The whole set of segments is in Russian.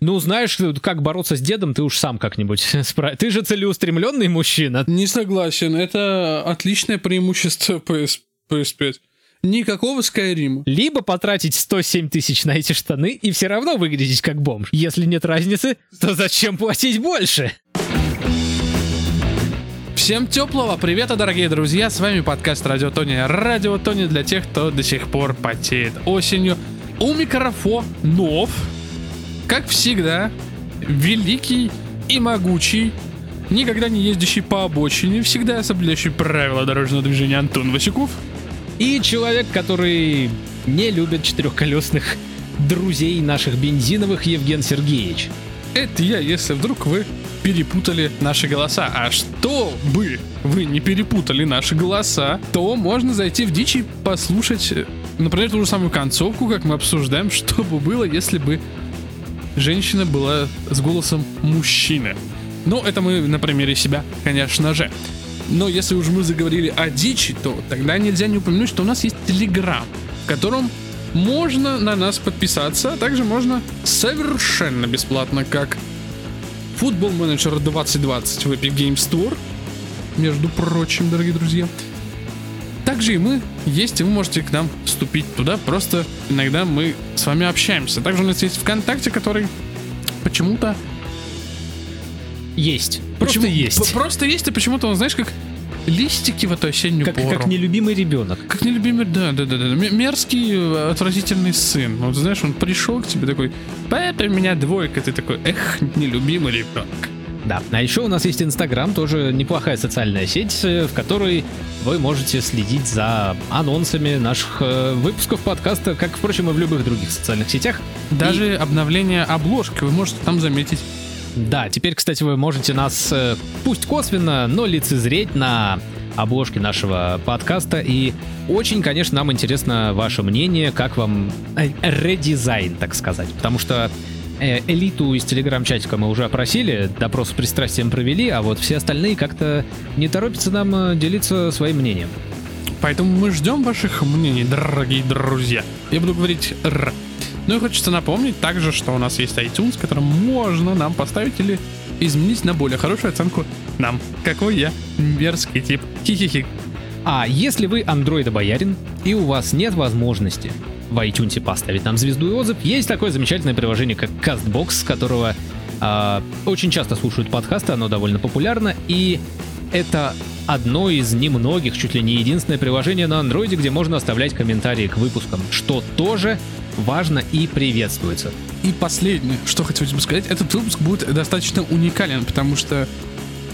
Ну, знаешь, как бороться с дедом, ты уж сам как-нибудь справишься. Ты же целеустремленный мужчина. Не согласен, это отличное преимущество PS, PS5. Никакого Скайрима. Либо потратить 107 тысяч на эти штаны и все равно выглядеть как бомж. Если нет разницы, то зачем платить больше? Всем теплого привета, дорогие друзья! С вами подкаст Радио Тони. Радио Тони для тех, кто до сих пор потеет осенью. У микрофонов, как всегда, великий и могучий, никогда не ездящий по обочине, всегда соблюдающий правила дорожного движения Антон Васюков. И человек, который не любит четырехколесных друзей наших бензиновых Евген Сергеевич. Это я, если вдруг вы перепутали наши голоса. А чтобы вы не перепутали наши голоса, то можно зайти в дичь и послушать, например, ту же самую концовку, как мы обсуждаем, что бы было, если бы женщина была с голосом мужчины. Ну, это мы на примере себя, конечно же. Но если уж мы заговорили о дичи, то тогда нельзя не упомянуть, что у нас есть Телеграм, в котором можно на нас подписаться, а также можно совершенно бесплатно, как Football Manager 2020 в Epic Game Store, между прочим, дорогие друзья. Также и мы есть, и вы можете к нам вступить туда, просто иногда мы с вами общаемся. Также у нас есть ВКонтакте, который почему-то есть. Просто Почему? есть. Просто есть, и почему-то он, знаешь, как листики в эту осеннюю Как, пору. как нелюбимый ребенок. Как нелюбимый, да, да, да, да. Мерзкий, э, отвратительный сын. Вот знаешь, он пришел к тебе такой, папа, у меня двойка. Ты такой, эх, нелюбимый ребенок. Да, а еще у нас есть Инстаграм, тоже неплохая социальная сеть, э, в которой вы можете следить за анонсами наших э, выпусков подкаста, как, впрочем, и в любых других социальных сетях. Даже обновление обложки вы можете там заметить. Да, теперь, кстати, вы можете нас, э, пусть косвенно, но лицезреть на обложке нашего подкаста. И очень, конечно, нам интересно ваше мнение, как вам редизайн, так сказать. Потому что э, элиту из телеграм-чатика мы уже опросили, допрос с пристрастием провели, а вот все остальные как-то не торопятся нам э, делиться своим мнением. Поэтому мы ждем ваших мнений, дорогие друзья. Я буду говорить «р». Ну и хочется напомнить также, что у нас есть iTunes, в котором можно нам поставить или изменить на более хорошую оценку нам. Какой я мерзкий тип. Хи-хи-хи. А если вы андроида-боярин и у вас нет возможности в iTunes поставить нам звезду и отзыв, есть такое замечательное приложение, как CastBox, с которого а, очень часто слушают подкасты, оно довольно популярно, и это одно из немногих, чуть ли не единственное приложение на андроиде, где можно оставлять комментарии к выпускам, что тоже важно и приветствуется. И последнее, что хотел тебе сказать, этот выпуск будет достаточно уникален, потому что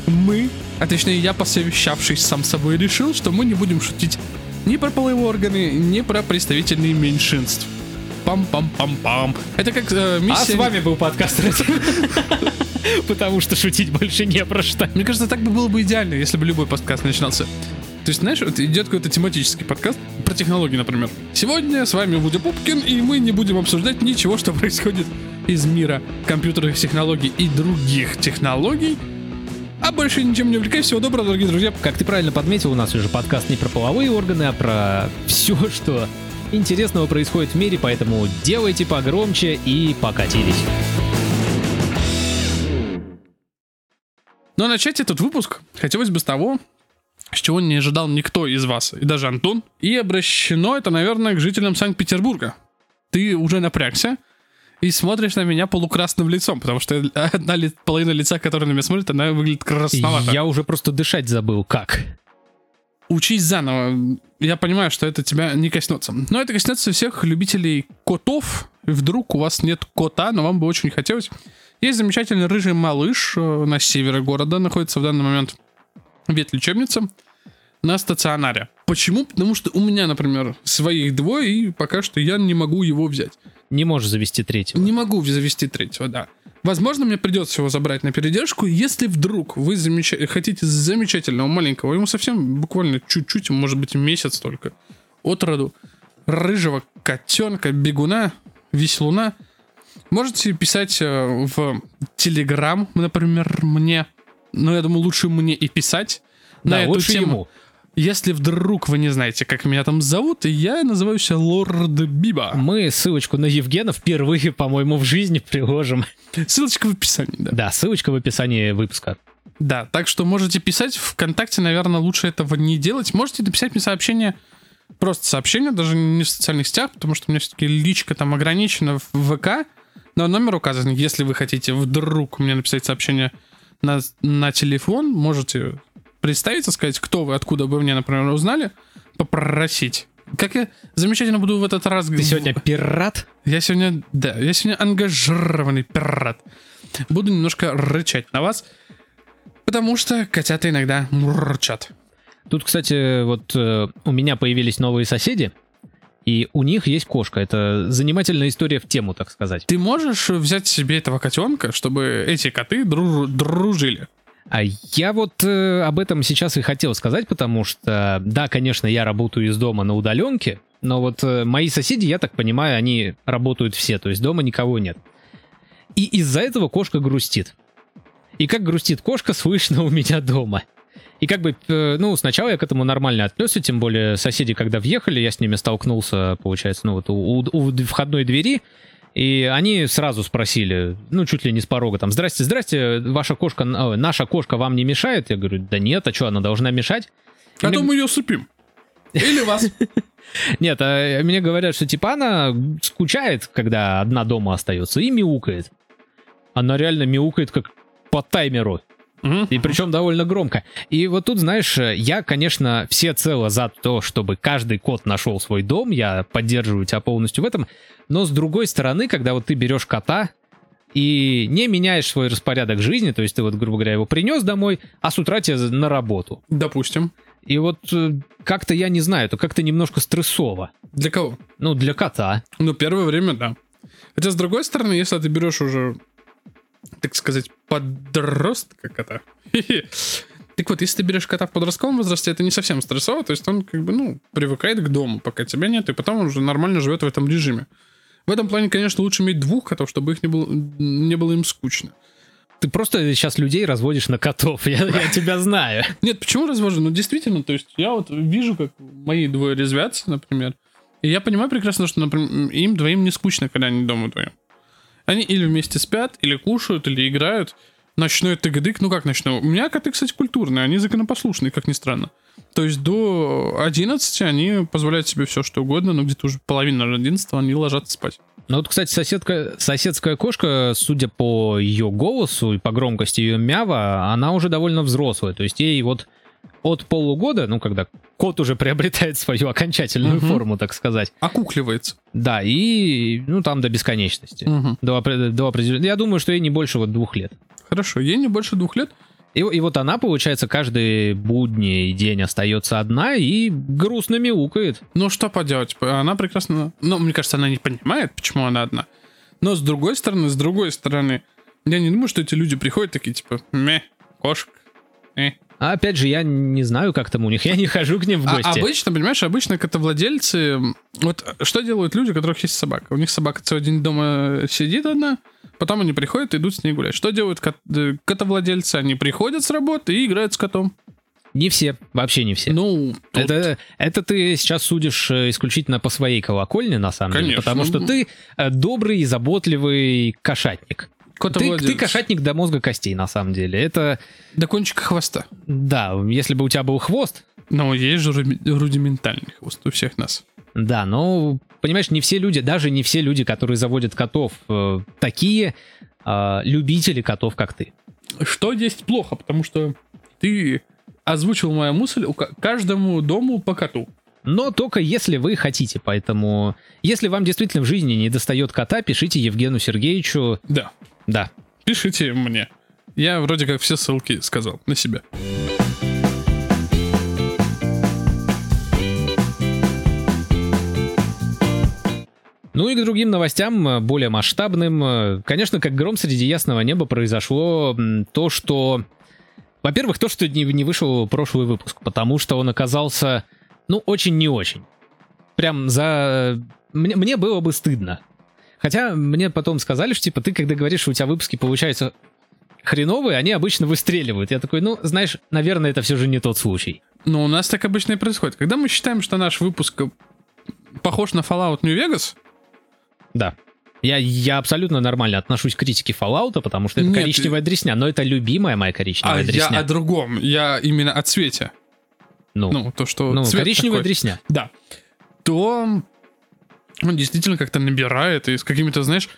мы, а точнее я, посовещавшись сам собой, решил, что мы не будем шутить ни про половые органы, ни про представительные меньшинств. Пам-пам-пам-пам. Это как э, миссия... А с вами был подкаст Потому что шутить больше не про что. Мне кажется, так бы было бы идеально, если бы любой подкаст начинался. То есть, знаешь, вот идет какой-то тематический подкаст про технологии, например. Сегодня с вами Вудя Пупкин, и мы не будем обсуждать ничего, что происходит из мира компьютерных технологий и других технологий. А больше ничем не увлекаюсь. Всего доброго, дорогие друзья. Как ты правильно подметил, у нас уже подкаст не про половые органы, а про все, что интересного происходит в мире, поэтому делайте погромче и покатились. Но начать этот выпуск хотелось бы с того, с чего не ожидал никто из вас, и даже Антон. И обращено это, наверное, к жителям Санкт-Петербурга. Ты уже напрягся и смотришь на меня полукрасным лицом, потому что одна ли, половина лица, которая на меня смотрит, она выглядит красновато. Я уже просто дышать забыл. Как? Учись заново. Я понимаю, что это тебя не коснется. Но это коснется всех любителей котов. Вдруг у вас нет кота, но вам бы очень хотелось. Есть замечательный рыжий малыш э, на севере города, находится в данный момент ветлечебница на стационаре. Почему? Потому что у меня, например, своих двое, и пока что я не могу его взять. Не можешь завести третьего. Не могу завести третьего, да. Возможно, мне придется его забрать на передержку, если вдруг вы замеча... хотите замечательного маленького, ему совсем буквально чуть-чуть, может быть, месяц только, от роду, рыжего котенка, бегуна, веселуна, можете писать э, в Телеграм, например, мне. Но я думаю, лучше мне и писать Да, на эту лучше тему. ему. Если вдруг вы не знаете, как меня там зовут, я называюсь Лорд Биба. Мы ссылочку на Евгена впервые, по-моему, в жизни приложим. Ссылочка в описании, да. Да, ссылочка в описании выпуска. Да, так что можете писать ВКонтакте, наверное, лучше этого не делать. Можете написать мне сообщение, просто сообщение, даже не в социальных сетях, потому что у меня все-таки личка там ограничена в ВК, но номер указан. Если вы хотите вдруг мне написать сообщение на, на телефон, можете представиться, сказать, кто вы, откуда вы мне, например, узнали, попросить. Как я замечательно буду в этот раз... Ты сегодня пират? Я сегодня, да, я сегодня ангажированный пират. Буду немножко рычать на вас, потому что котята иногда мурчат. Тут, кстати, вот э, у меня появились новые соседи, и у них есть кошка. Это занимательная история в тему, так сказать. Ты можешь взять себе этого котенка, чтобы эти коты друж- дружили? А я вот э, об этом сейчас и хотел сказать, потому что, да, конечно, я работаю из дома на удаленке, но вот э, мои соседи, я так понимаю, они работают все, то есть дома никого нет. И из-за этого кошка грустит. И как грустит кошка, слышно у меня дома. И как бы, э, ну, сначала я к этому нормально отнесся, тем более соседи, когда въехали, я с ними столкнулся, получается, ну вот у, у- у входной двери, и они сразу спросили, ну, чуть ли не с порога, там, здрасте, здрасте, ваша кошка, э, наша кошка вам не мешает? Я говорю, да нет, а что, она должна мешать? А Мне- то мы ее супим. Или вас. Нет, а мне говорят, что типа она скучает, когда одна дома остается, и мяукает. Она реально мяукает как по таймеру. Мгм. И причем довольно громко. И вот тут, знаешь, я, конечно, всецело за то, чтобы каждый кот нашел свой дом, я поддерживаю тебя полностью в этом, но с другой стороны, когда вот ты берешь кота и не меняешь свой распорядок жизни, то есть ты вот, грубо говоря, его принес домой, а с утра тебе на работу. Допустим. И вот э, как-то я не знаю, это как-то немножко стрессово. Для кого? Ну, для кота. Ну, первое время, да. Хотя, с другой стороны, если ты берешь уже, так сказать, подростка кота. Так вот, если ты берешь кота в подростковом возрасте, это не совсем стрессово, то есть он как бы, ну, привыкает к дому, пока тебя нет, и потом он уже нормально живет в этом режиме. В этом плане, конечно, лучше иметь двух котов, чтобы их не было, не было им скучно. Ты просто сейчас людей разводишь на котов, я, я тебя знаю. Нет, почему развожу? Ну, действительно, то есть я вот вижу, как мои двое резвятся, например, и я понимаю прекрасно, что, например, им двоим не скучно, когда они дома вдвоем. Они или вместе спят, или кушают, или играют. Ночной тыгдык, ну как ночной? У меня коты, кстати, культурные, они законопослушные, как ни странно. То есть до 11 они позволяют себе все, что угодно, но где-то уже половина 11 они ложатся спать. Ну вот, кстати, соседка, соседская кошка, судя по ее голосу и по громкости ее мява, она уже довольно взрослая. То есть ей вот от полугода, ну когда кот уже приобретает свою окончательную Мгм. форму, так сказать. Окукливается. Да, и ну там до бесконечности. Мгм. До, до определен- Я думаю, что ей не больше вот двух лет. Хорошо, ей не больше двух лет. И, и вот она, получается, каждый будний день остается одна и грустно мяукает. Ну, что поделать? Она прекрасно... Ну, мне кажется, она не понимает, почему она одна. Но с другой стороны, с другой стороны, я не думаю, что эти люди приходят такие, типа, ме, кошка, э. А опять же, я не знаю, как там у них, я не хожу к ним в А гости. обычно, понимаешь, обычно котовладельцы... Вот что делают люди, у которых есть собака? У них собака целый день дома сидит одна, потом они приходят и идут с ней гулять. Что делают кот- э, котовладельцы? Они приходят с работы и играют с котом. Не все, вообще не все. Ну, тут- Это, это ты сейчас судишь э, исключительно по своей колокольне, на самом деле. Конечно. Потому что ты э, добрый и заботливый кошатник. Ты, ты кошатник до мозга костей, на самом деле. Это, До кончика хвоста. да, если бы у тебя был хвост, Но есть же руди- рудиментальный хвост у всех нас. да, но, понимаешь, не все люди, даже не все люди, которые заводят котов, э, такие э, любители котов, как ты. Что есть плохо, потому что ты озвучил мою мысль, у ка- каждому дому по коту. Но только если вы хотите, поэтому... Если вам действительно в жизни не достает кота, пишите Евгену Сергеевичу. Да, Да, пишите мне. Я вроде как все ссылки сказал на себя. Ну и к другим новостям, э, более масштабным. Э, Конечно, как гром среди ясного неба произошло то, что... Во-первых, то, что не вышел прошлый выпуск, потому что он оказался, ну, очень не очень. Прям за... Мне, мне было бы стыдно. Хотя мне потом сказали, что, типа, ты, когда говоришь, что у тебя выпуски получаются хреновые, они обычно выстреливают. Я такой, ну, знаешь, наверное, это все же не тот случай. Но у нас так обычно и происходит. Когда мы считаем, что наш выпуск похож на Fallout New Vegas, Да. Я, я абсолютно нормально отношусь к критике Fallout, потому что это Нет, коричневая дресня, но это любимая моя коричневая а я дресня. о другом. Я именно о цвете. Ну, Ну, то, что ну, коричневая такой. дресня. Да. То он действительно как-то набирает и с какими-то, знаешь,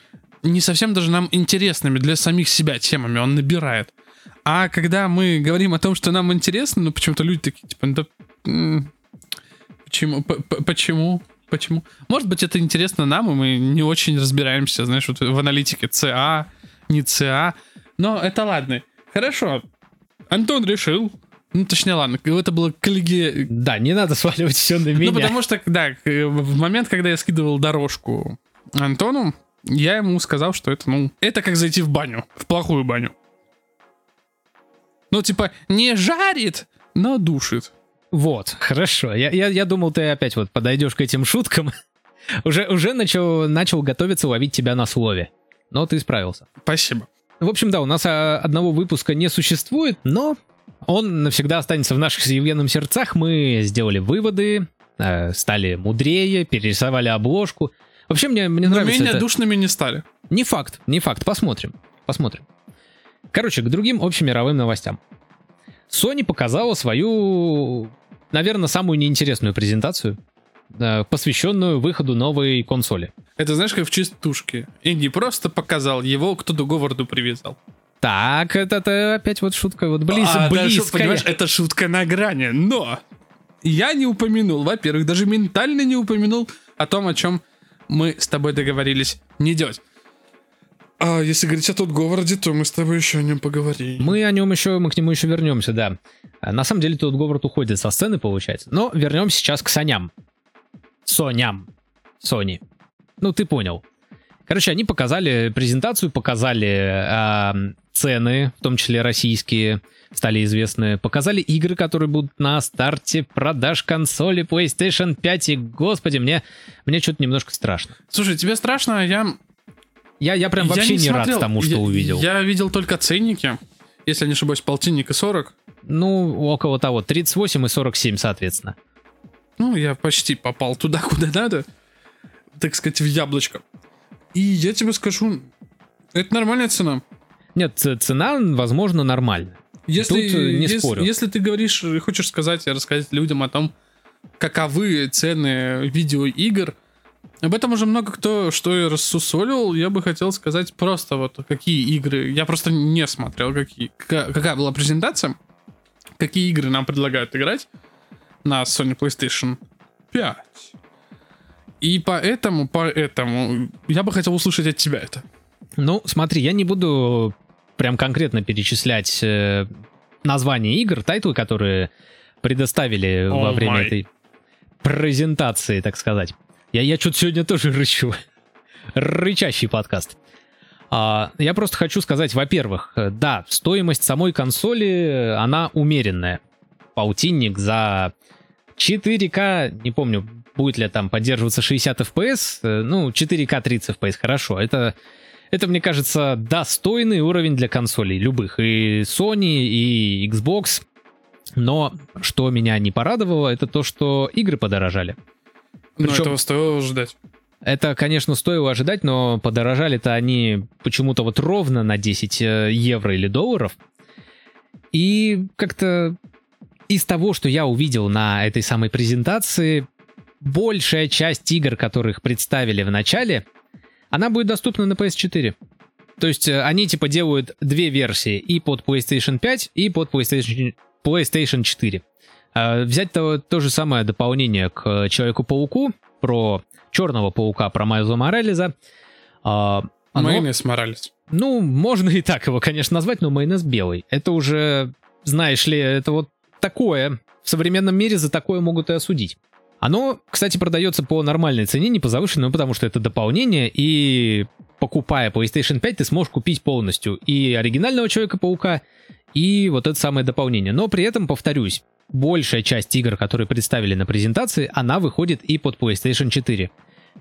не совсем даже нам интересными для самих себя темами он набирает. А когда мы говорим о том, что нам интересно, ну почему-то люди такие, типа, ну да, почему, почему, почему? Может быть, это интересно нам, и мы не очень разбираемся, знаешь, вот в аналитике ЦА, не ЦА. Но это ладно. Хорошо. Антон решил, ну точнее, ладно, это было коллеги... Да, не надо сваливать все на меня. Ну, потому что, да, к- в момент, когда я скидывал дорожку Антону, я ему сказал, что это, ну, это как зайти в баню, в плохую баню. Ну, типа, не жарит, но душит. Вот, хорошо. Я, я, я думал, ты опять вот подойдешь к этим шуткам. уже уже начал, начал готовиться ловить тебя на слове. Но ты справился. Спасибо. В общем, да, у нас а, одного выпуска не существует, но он навсегда останется в наших съевенных сердцах. Мы сделали выводы, э, стали мудрее, перерисовали обложку. Вообще, мне, мне Но нравится менее это. душными не стали. Не факт, не факт. Посмотрим. Посмотрим. Короче, к другим общемировым новостям. Sony показала свою, наверное, самую неинтересную презентацию, э, посвященную выходу новой консоли. Это знаешь, как в чистушке. И не просто показал, его кто-то Говарду привязал. Так, это, это опять вот шутка, вот близ, А, да, близкая. понимаешь, это шутка на грани, но я не упомянул, во-первых, даже ментально не упомянул о том, о чем мы с тобой договорились не делать. А если говорить о тот Говарде, то мы с тобой еще о нем поговорим. Мы о нем еще, мы к нему еще вернемся, да. А, На самом деле тут Говард уходит со сцены, получается. Но вернемся сейчас к Соням. Соням. Сони. Ну, ты понял. Короче, они показали презентацию, показали а, цены, в том числе российские, стали известны. Показали игры, которые будут на старте продаж консоли PlayStation 5. И, господи, мне, мне что-то немножко страшно. Слушай, тебе страшно, я... Я, я прям я вообще не, рад смотрел. тому, что Я- увидел. Я видел только ценники, если я не ошибаюсь, полтинник и 40. Ну, около того, 38 и 47, соответственно. Ну, я почти попал туда, куда надо. Так сказать, в яблочко. И я тебе скажу, это нормальная цена. Нет, цена, возможно, нормальная. Если, Тут, э, не если, спорю. если ты говоришь, и хочешь сказать, и рассказать людям о том, каковы цены видеоигр, об этом уже много кто что и рассусолил. Я бы хотел сказать просто вот какие игры. Я просто не смотрел, какие, какая, какая была презентация, какие игры нам предлагают играть на Sony PlayStation 5. И поэтому, поэтому я бы хотел услышать от тебя это. Ну, смотри, я не буду прям конкретно перечислять э, названия игр, тайтлы, которые предоставили во О время май. этой презентации, так сказать. Я, я что-то сегодня тоже рычу. Рычащий подкаст. А, я просто хочу сказать, во-первых, да, стоимость самой консоли, она умеренная. Полтинник за 4К, не помню, будет ли там поддерживаться 60 FPS, э, ну, 4К 30 FPS, хорошо. Это, это, мне кажется, достойный уровень для консолей любых, и Sony, и Xbox. Но что меня не порадовало, это то, что игры подорожали. Но Причем- этого стоило ждать. Это, конечно, стоило ожидать, но подорожали-то они почему-то вот ровно на 10 э, евро или долларов. И как-то из того, что я увидел на этой самой презентации, большая часть игр, которых представили в начале, она будет доступна на PS4. То есть э, они типа делают две версии и под PlayStation 5, и под PlayStation, PlayStation 4. А, Взять то, то же самое дополнение к Человеку-пауку про Черного паука, про Майлза Морализа. А, Майонез Моралес. ну, можно и так его, конечно, назвать, но майонез белый. Это уже, знаешь ли, это вот такое. В современном мире за такое могут и осудить. Оно, кстати, продается по нормальной цене, не по завышенной, потому что это дополнение, и покупая PlayStation 5, ты сможешь купить полностью и оригинального Человека-паука, и вот это самое дополнение. Но при этом, повторюсь, большая часть игр, которые представили на презентации, она выходит и под PlayStation 4.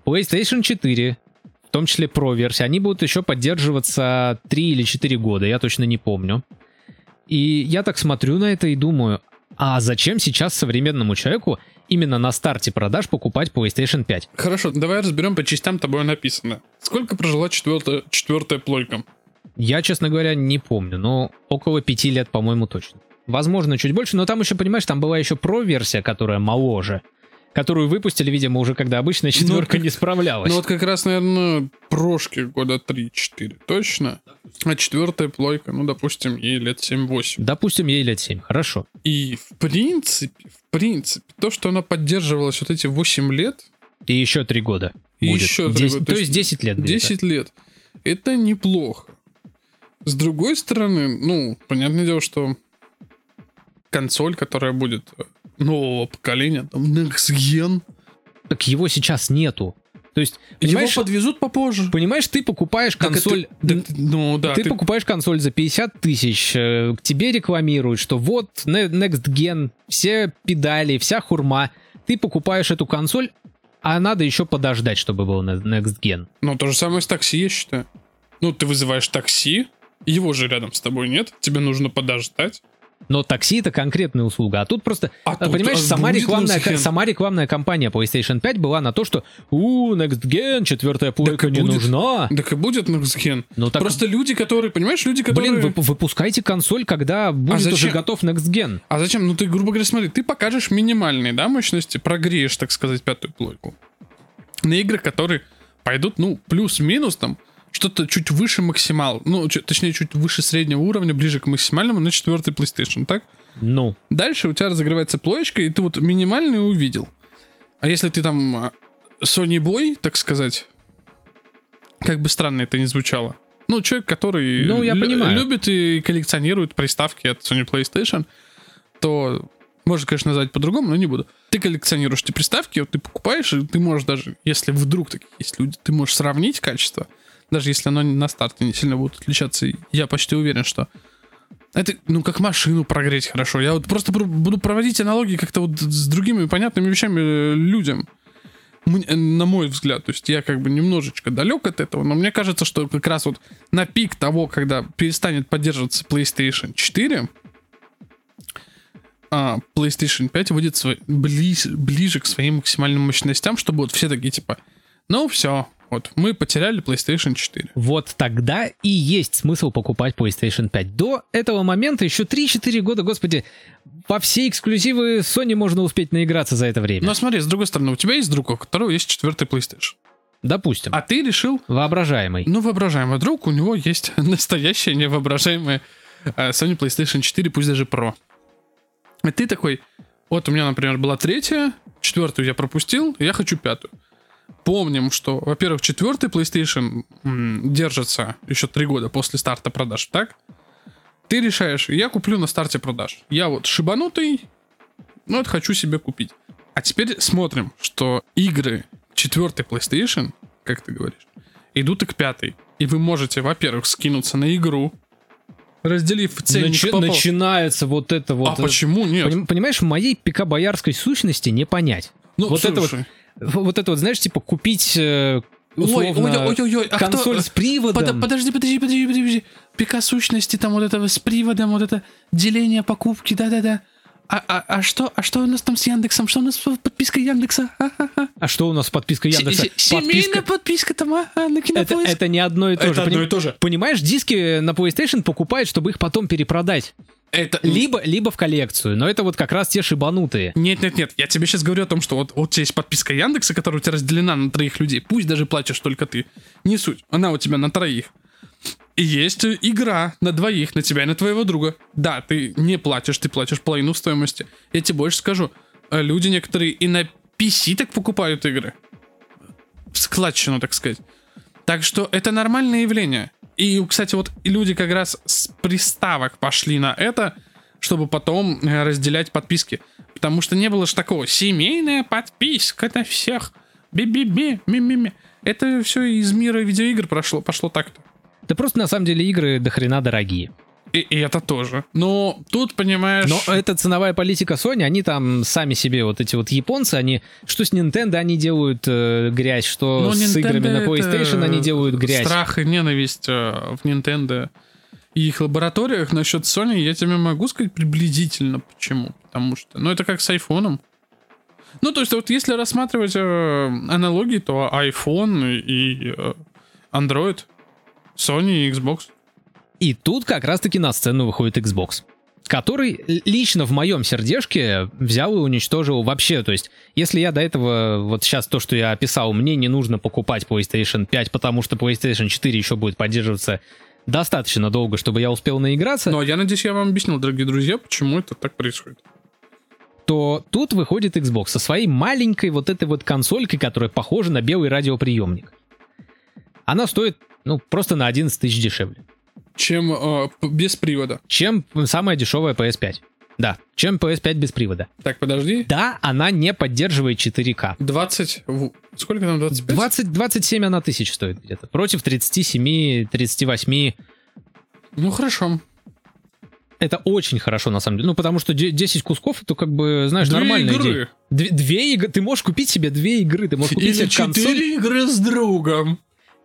PlayStation 4 в том числе про версии, они будут еще поддерживаться 3 или 4 года, я точно не помню. И я так смотрю на это и думаю, А зачем сейчас современному человеку именно на старте продаж покупать PlayStation 5? Хорошо, давай разберем по частям тобой написано. Сколько прожила четвертая, четвертая плойка? Я, честно говоря, не помню, но около пяти лет, по-моему, точно. Возможно, чуть больше, но там еще, понимаешь, там была еще про-версия, которая моложе, которую выпустили, видимо, уже когда обычная четверка как- не справлялась. Ну вот как раз, наверное, прошки года 3-4, точно? А четвертая плойка, ну, допустим, ей лет 7-8. Допустим, ей лет 7, хорошо. И в принципе, в принципе, то, что она поддерживалась вот эти 8 лет, И еще три года. И будет. еще три 10 года, То то есть есть 10 лет. где-то. 10 лет, это неплохо. С другой стороны, ну, понятное дело, что консоль, которая будет нового поколения, там, Next Gen, Так его сейчас нету. То есть, его подвезут попозже. понимаешь, ты покупаешь Так это- консоль... да ты- ну да, ты, ты- покупаешь консоль за 50 тысяч, э, к тебе рекламируют, что вот Next Gen, все педали, вся хурма. Ты покупаешь эту консоль, а надо еще подождать, чтобы был Next Gen. Ну, то же самое с такси, я считаю. Ну, ты вызываешь такси, его же рядом с тобой нет, тебе нужно подождать. Но такси это конкретная услуга, а тут просто, А а, тут, понимаешь, а, сама рекламная, Gen? сама рекламная кампания PlayStation 5 была на то, что у Next Gen, четвертая плойка не будет. нужна. Так и будет Next Gen. Ну так, Просто люди, которые, понимаешь, люди, которые... блин, вы- выпускайте консоль, когда будет уже зачем? готов Next Gen. А зачем? Ну ты, грубо говоря, смотри, ты покажешь минимальные, да, мощности, прогреешь, так сказать, пятую плойку. На игры, которые пойдут, ну, плюс-минус там, что-то чуть выше максимал, ну, точнее, чуть выше среднего уровня, ближе к максимальному на четвертый PlayStation, так? Ну, Дальше у тебя разогревается плоечка, и ты вот минимальный увидел. А если ты там а, Sony Boy, так сказать, как бы странно это ни звучало. Ну, человек, который Ну, я лю- понимаю. любит и коллекционирует приставки от Sony PlayStation, то можно, конечно, назвать по-другому, но не буду. Ты коллекционируешь эти приставки, вот ты покупаешь, и ты можешь даже, если вдруг такие есть люди, ты можешь сравнить качество, даже если оно на старте не сильно будет отличаться. Я почти уверен, что это, ну, как машину прогреть хорошо. Я вот просто пр- буду проводить аналогии как-то вот с другими понятными вещами э, людям. Э, на мой взгляд. То есть я как бы немножечко далек от этого, но мне кажется, что как раз вот на пик того, когда перестанет поддерживаться PlayStation 4, а PlayStation 5 выйдет свой- близ- ближе к своим максимальным мощностям, чтобы вот все такие типа, ну все, вот мы потеряли PlayStation 4. вот тогда и есть смысл покупать PlayStation 5. До этого момента еще 3-4 года, господи, во все эксклюзивы Sony можно успеть наиграться за это время. Но смотри, с другой стороны, у тебя есть друг, у которого есть четвертый PlayStation. Допустим. А ты решил, Воображаемый. ну, воображаемый друг, у него есть настоящая невоображаемая э, Sony PlayStation 4, пусть даже Pro. И ты такой, вот у меня, например, была третья, четвертую я пропустил, я хочу пятую. Помним, что, во-первых, четвертый PlayStation м, держится еще три года после старта продаж, так? Ты решаешь, я куплю на старте продаж. Я вот шибанутый, ну, это хочу себе купить. А теперь смотрим, что игры четвертой PlayStation, как ты говоришь, идут и к пятой. И вы можете, во-первых, скинуться на игру, разделив ценник Начи- по начинается вот это вот. А э, почему нет? поним- Понимаешь, в моей пика-боярской сущности не понять. Ну, вот это вот, слушай. Вот это вот, знаешь, типа купить э, условно ой, ой, ой, ой, а кто- консоль с приводом. Под- подожди, подожди, подожди, подожди, подожди. Пика сущности, там вот этого с приводом, вот это деление покупки, да-да-да. А, а, а что, а что у нас там с Яндексом? Что у нас с подпиской Яндекса? А-ха-ха. А что у нас с подпиской Яндекса? Се- се- Семейная подписка там, а, а, на Это, кинопоиск. это не одно и то Это же. одно и то же. Понимаешь, диски на PlayStation покупают, чтобы их потом перепродать. Это- Либо, либо в коллекцию. Но это вот как раз те шибанутые. Нет, нет, нет. Я тебе сейчас говорю о том, что вот, вот у тебя есть подписка Яндекса, которая у тебя разделена на троих людей. Пусть даже платишь только ты. Не суть. Она у тебя на троих. И есть э, игра на двоих, на тебя и на твоего друга. Да, ты не платишь, ты платишь половину стоимости. Я тебе больше скажу. э, Люди некоторые и на PC так покупают игры. В складчину, так сказать. Так что это нормальное явление. И, кстати, вот люди как раз с приставок пошли на это, чтобы потом э, разделять подписки. Потому что не было же такого семейная подписка на всех. Би-би-би, ми-ми-ми. Это все из мира видеоигр прошло, пошло так-то. Да просто на самом деле игры до хрена дорогие. И, и это тоже. Но тут, понимаешь... Но это ценовая политика Sony, они там сами себе, вот эти вот японцы, они, что с Nintendo они делают э, грязь, что Ну, с Nintendo играми на PlayStation они делают грязь. Страх и ненависть э, в Nintendo и их лабораториях насчет Sony я тебе могу сказать приблизительно почему. Потому что, ну это как с айфоном. Ну, то есть, вот если рассматривать э, аналогии, то iPhone и э, Android, Sony и Xbox. И тут как раз-таки на сцену выходит Xbox который лично в моем сердежке взял и уничтожил вообще. То есть, если я до этого, вот сейчас то, что я описал, мне не нужно покупать PlayStation 5, потому что PlayStation 4 еще будет поддерживаться достаточно долго, чтобы я успел наиграться. Но я надеюсь, я вам объяснил, дорогие друзья, почему это так происходит. То тут выходит Xbox со своей маленькой вот этой вот консолькой, которая похожа на белый радиоприемник. Она стоит, ну, просто на 11 тысяч дешевле чем э, без привода. Чем самая дешевая PS5. Да, чем PS5 без привода. Так, подожди. Да, она не поддерживает 4К. 20... Сколько там, 25? 20, 27 она тысяч стоит где-то. Против 37, 38. Ну, хорошо. Это очень хорошо, на самом деле. Ну, потому что 10 кусков, это как бы, знаешь, две нормальная игры. идея. Две, две игры. Ты можешь купить себе две игры. Ты можешь купить Или себе консоль. четыре игры с другом.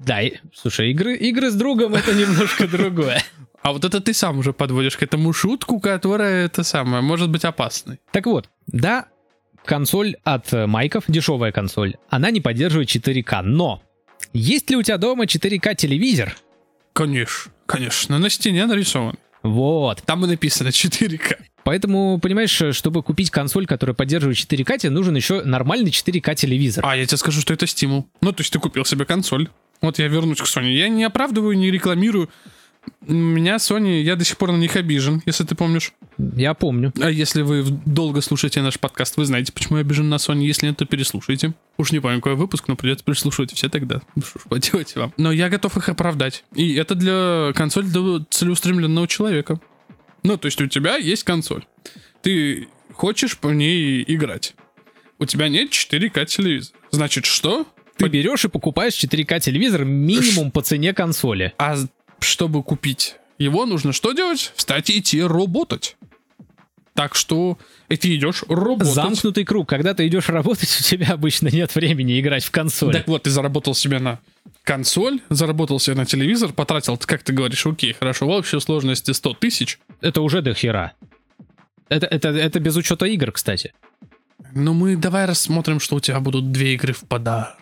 Да, слушай, игры, игры с другом это немножко другое. А вот это ты сам уже подводишь к этому шутку, которая это самое, может быть опасной. Так вот, да, консоль от Майков, дешевая консоль, она не поддерживает 4К, но есть ли у тебя дома 4К телевизор? Конечно, конечно, на стене нарисован. Вот. Там и написано 4К. Поэтому, понимаешь, чтобы купить консоль, которая поддерживает 4К, тебе нужен еще нормальный 4К телевизор. А, я тебе скажу, что это стимул. Ну, то есть ты купил себе консоль, вот я вернусь к Sony. Я не оправдываю, не рекламирую. Меня Sony, я до сих пор на них обижен, если ты помнишь. Я помню. А если вы долго слушаете наш подкаст, вы знаете, почему я обижен на Sony. Если нет, то переслушайте. Уж не помню, какой выпуск, но придется переслушивать все тогда. Что ж поделать вам. Но я готов их оправдать. И это для консоль для целеустремленного человека. Ну, то есть у тебя есть консоль. Ты хочешь по ней играть. У тебя нет 4К телевизора. Значит, что? Ты берешь и покупаешь 4К телевизор минимум по цене консоли. А чтобы купить его, нужно что делать? Встать и идти работать. Так что и ты идешь работать. Замкнутый круг. Когда ты идешь работать, у тебя обычно нет времени играть в консоль. Так вот, ты заработал себе на консоль, заработал себе на телевизор, потратил, как ты говоришь, окей, хорошо, в общей сложности 100 тысяч. Это уже до хера. Это, это, это без учета игр, кстати. Ну мы давай рассмотрим, что у тебя будут две игры в подарок.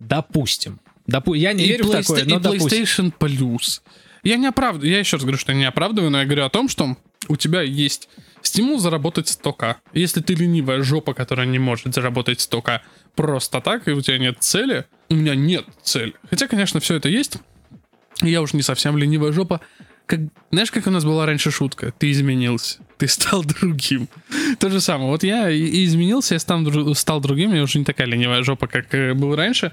Допустим. Допу... Я не и верю Playsta- в такое, но и PlayStation допустим. Plus. Я не оправдываю, я еще раз говорю, что я не оправдываю, но я говорю о том, что у тебя есть стимул заработать 100к. Если ты ленивая жопа, которая не может заработать 100к просто так, и у тебя нет цели, у меня нет цели. Хотя, конечно, все это есть. Я уже не совсем ленивая жопа. Как, знаешь, как у нас была раньше шутка? Ты изменился. Ты стал другим. То же самое. Вот я и изменился, я стал, стал другим. Я уже не такая ленивая жопа, как э, был раньше.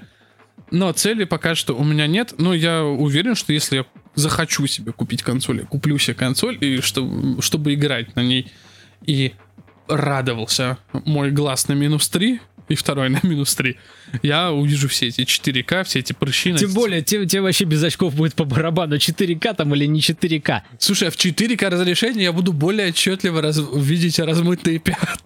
Но цели пока что у меня нет. Но я уверен, что если я захочу себе купить консоль, я куплю себе консоль, и чтобы, чтобы играть на ней и радовался мой глаз на минус 3, и второй на минус 3. Я увижу все эти 4К, все эти прыщи. Тем более, тебе, тебе вообще без очков будет по барабану 4К там или не 4К. Слушай, а в 4К разрешении я буду более отчетливо раз... видеть размытые пятна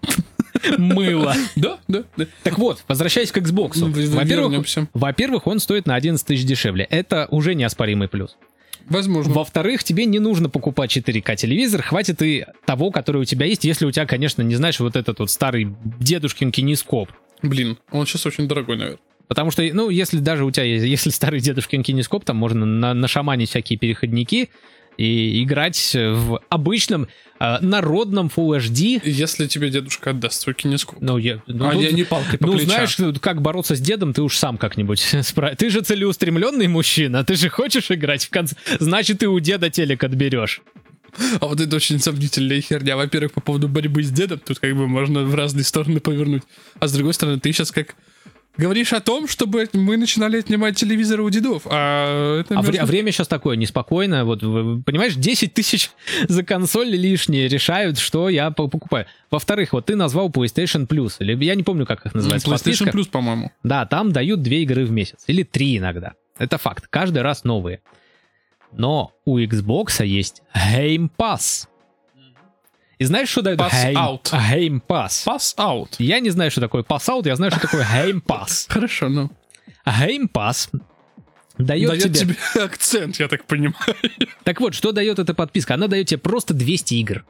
мыло. Да, да, да. Так вот, возвращаясь к Xbox. Ну, во-первых, во-первых, он стоит на 11 тысяч дешевле. Это уже неоспоримый плюс. Возможно. Во-вторых, тебе не нужно покупать 4К телевизор, хватит и того, который у тебя есть, если у тебя, конечно, не знаешь, вот этот вот старый дедушкин кинескоп. Блин, он сейчас очень дорогой, наверное. Потому что, ну, если даже у тебя, если старый дедушкин кинескоп, там можно на, нашаманить всякие переходники, и играть в обычном э, народном Full HD. Если тебе дедушка отдаст свой кинескоп. Ну, я, ну, а тут, я не палкой по Ну, плечам. знаешь, как бороться с дедом, ты уж сам как-нибудь справишься. Ты же целеустремленный мужчина, ты же хочешь играть в конце. Значит, ты у деда телек отберешь. А вот это очень сомнительная херня. Во-первых, по поводу борьбы с дедом, тут как бы можно в разные стороны повернуть. А с другой стороны, ты сейчас как говоришь о том, чтобы мы начинали отнимать телевизоры у дедов. А, это а, между... а время сейчас такое неспокойное. Вот, понимаешь, 10 тысяч за консоль лишние решают, что я покупаю. Во-вторых, вот ты назвал PlayStation Plus, или я не помню, как их называется. PlayStation подписка. Plus, по-моему. Да, там дают две игры в месяц, или три иногда. Это факт, каждый раз новые. Но у Xbox есть Game Pass. И знаешь, что дает pass out. game Pass? Pass out. Я не знаю, что такое Pass out, я знаю, что такое Game Pass. Хорошо, ну. Game Pass дает, Дает тебе... тебе акцент, я так понимаю. Так вот, что дает эта подписка? Она дает тебе просто 200 игр.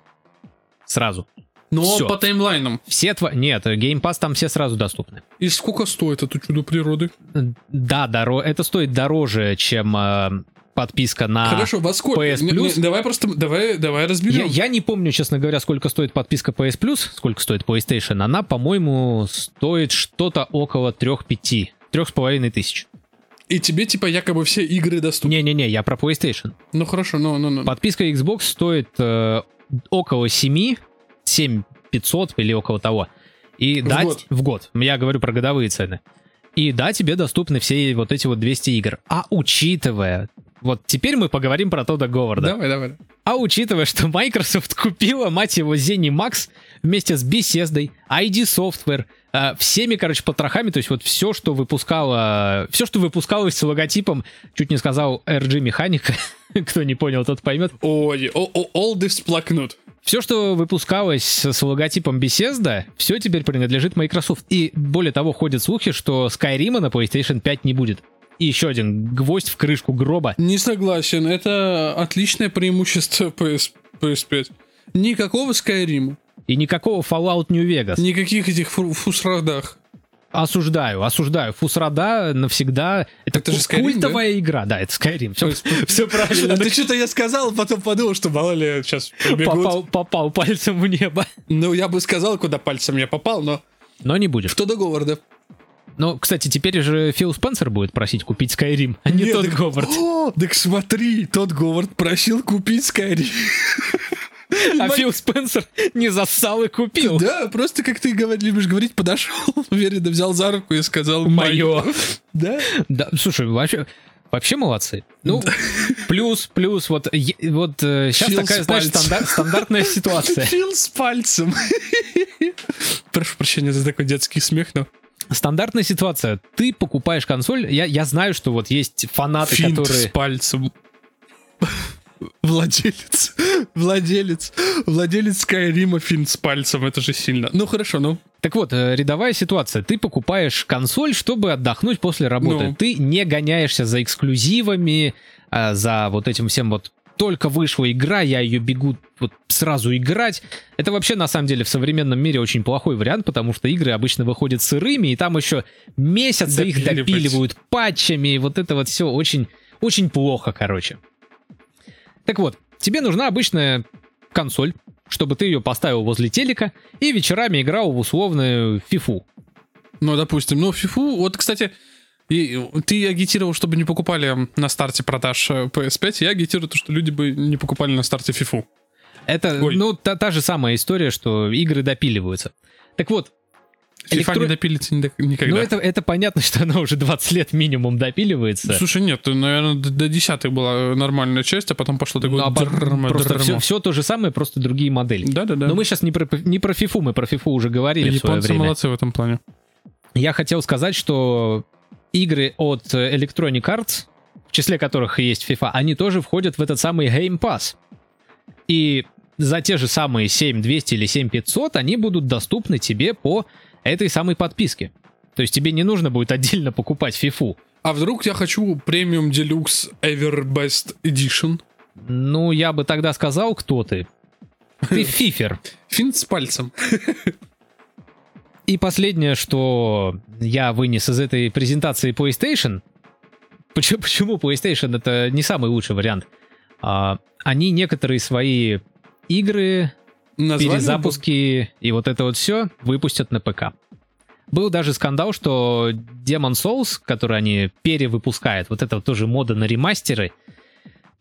Сразу. Но Всё. по таймлайнам. Все тва... Нет, Game Pass там все сразу доступны. И сколько стоит это чудо природы? Да, доро... это стоит дороже, чем э, подписка на... Хорошо, во сколько? PS Не- не, Plus? давай просто, давай, давай Я, разберем. я не помню, честно говоря, сколько стоит подписка PS Plus, сколько стоит PlayStation. Она, по-моему, стоит что-то около 3-5. 3,5 тысяч. И тебе типа якобы все игры доступны. Не-не-не, я про PlayStation. Ну хорошо, ну, ну, ну. Подписка Xbox стоит э, около 7, 7 500 или около того. И В да, год. в год. Я говорю про годовые цены. И да, тебе доступны все вот эти вот 200 игр. А учитывая... Вот теперь мы поговорим про Тодда Говарда. Давай, давай. А учитывая, что Microsoft купила, мать его, ZeniMax вместе с Bethesda, ID Software, э, всеми, короче, потрохами, то есть вот все, что выпускало, все, что выпускалось с логотипом, чуть не сказал RG Механика, кто не понял, тот поймет. Ой, о, о, all this плакнут. Все, что выпускалось с с логотипом Bethesda, все теперь принадлежит Microsoft. И более того, ходят слухи, что Skyrim на PlayStation 5 не будет. И еще один гвоздь в крышку гроба. Не согласен, это отличное преимущество PS, PS5. Никакого Скайрима, И никакого Fallout New Vegas. никаких этих фу- фусрадах. Осуждаю, осуждаю. Фусрада навсегда. Это, Это же Skyrim, культовая игра, да, это Skyrim. Все, все А правильно. ты что-то я сказал, потом подумал, что мало ли сейчас Попал, попал пальцем в небо. Ну, я бы сказал, куда пальцем я попал, но Но не будешь. что до Говарда. Ну, кстати, теперь же Фил Спенсер будет просить купить Skyrim, а не Нет, тот так- Говард. О, так смотри, тот Говард просил купить Скайрим. А Фил Спенсер не зассал и купил. Да, просто как ты говор- любишь говорить, подошел, уверенно взял за руку и сказал Мое. Да? Да, слушай, вообще, вообще молодцы. Ну, плюс, плюс, вот, вот сейчас Фил такая, знаешь, стандар- стандартная ситуация. Фил с пальцем. Прошу прощения за такой детский смех, но... Стандартная ситуация. Ты покупаешь консоль. Я, я знаю, что вот есть фанаты, Финт которые... с пальцем. Владелец, владелец, владелец Скайрима финт с пальцем, это же сильно. Ну хорошо, ну. Так вот, э, рядовая ситуация. Ты покупаешь консоль, чтобы отдохнуть после работы. Ну. Ты не гоняешься за эксклюзивами, а, за вот этим всем вот только вышла игра, я ее бегу вот сразу играть. Это вообще на самом деле в современном мире очень плохой вариант, потому что игры обычно выходят сырыми, и там еще месяцы их допиливают патчами, и вот это вот все очень, очень плохо, короче. Так вот, тебе нужна обычная консоль, чтобы ты ее поставил возле телека и вечерами играл в условную фифу. Ну, допустим, ну, фифу, вот, кстати, и ты агитировал, чтобы не покупали на старте продаж э, PS5, я агитирую то, что люди бы не покупали на старте фифу. Это, Ой. ну, та, та же самая история, что игры допиливаются. Так вот, Фифа Электро- не допилится ни- никогда. ну это, это понятно, что она уже 20 лет минимум допиливается. Слушай, нет, наверное, до, до 10 была нормальная часть, а потом пошло такое Ну, а драма, просто драма. все, то же самое, просто другие модели. Да-да-да. Но мы сейчас не про, не про фифу, мы про фифу уже говорили в свое Японцы время. молодцы в этом плане. Я хотел сказать, что игры от э, Electronic Arts, в числе которых и есть FIFA, они тоже входят в этот самый Game Pass. И за те же самые 7200 или 7500 они будут доступны тебе по этой самой подписке. То есть тебе не нужно будет отдельно покупать FIFA. А вдруг я хочу премиум Deluxe Ever Best Edition? Ну, я бы тогда сказал, кто ты. Ты фифер. Финт с пальцем. И последнее, что я вынес из этой презентации PlayStation, почему, почему PlayStation это не самый лучший вариант? А, они некоторые свои игры, Название перезапуски и вот это вот все выпустят на ПК. Был даже скандал, что Demon Souls, который они перевыпускают, вот это вот тоже мода на ремастеры,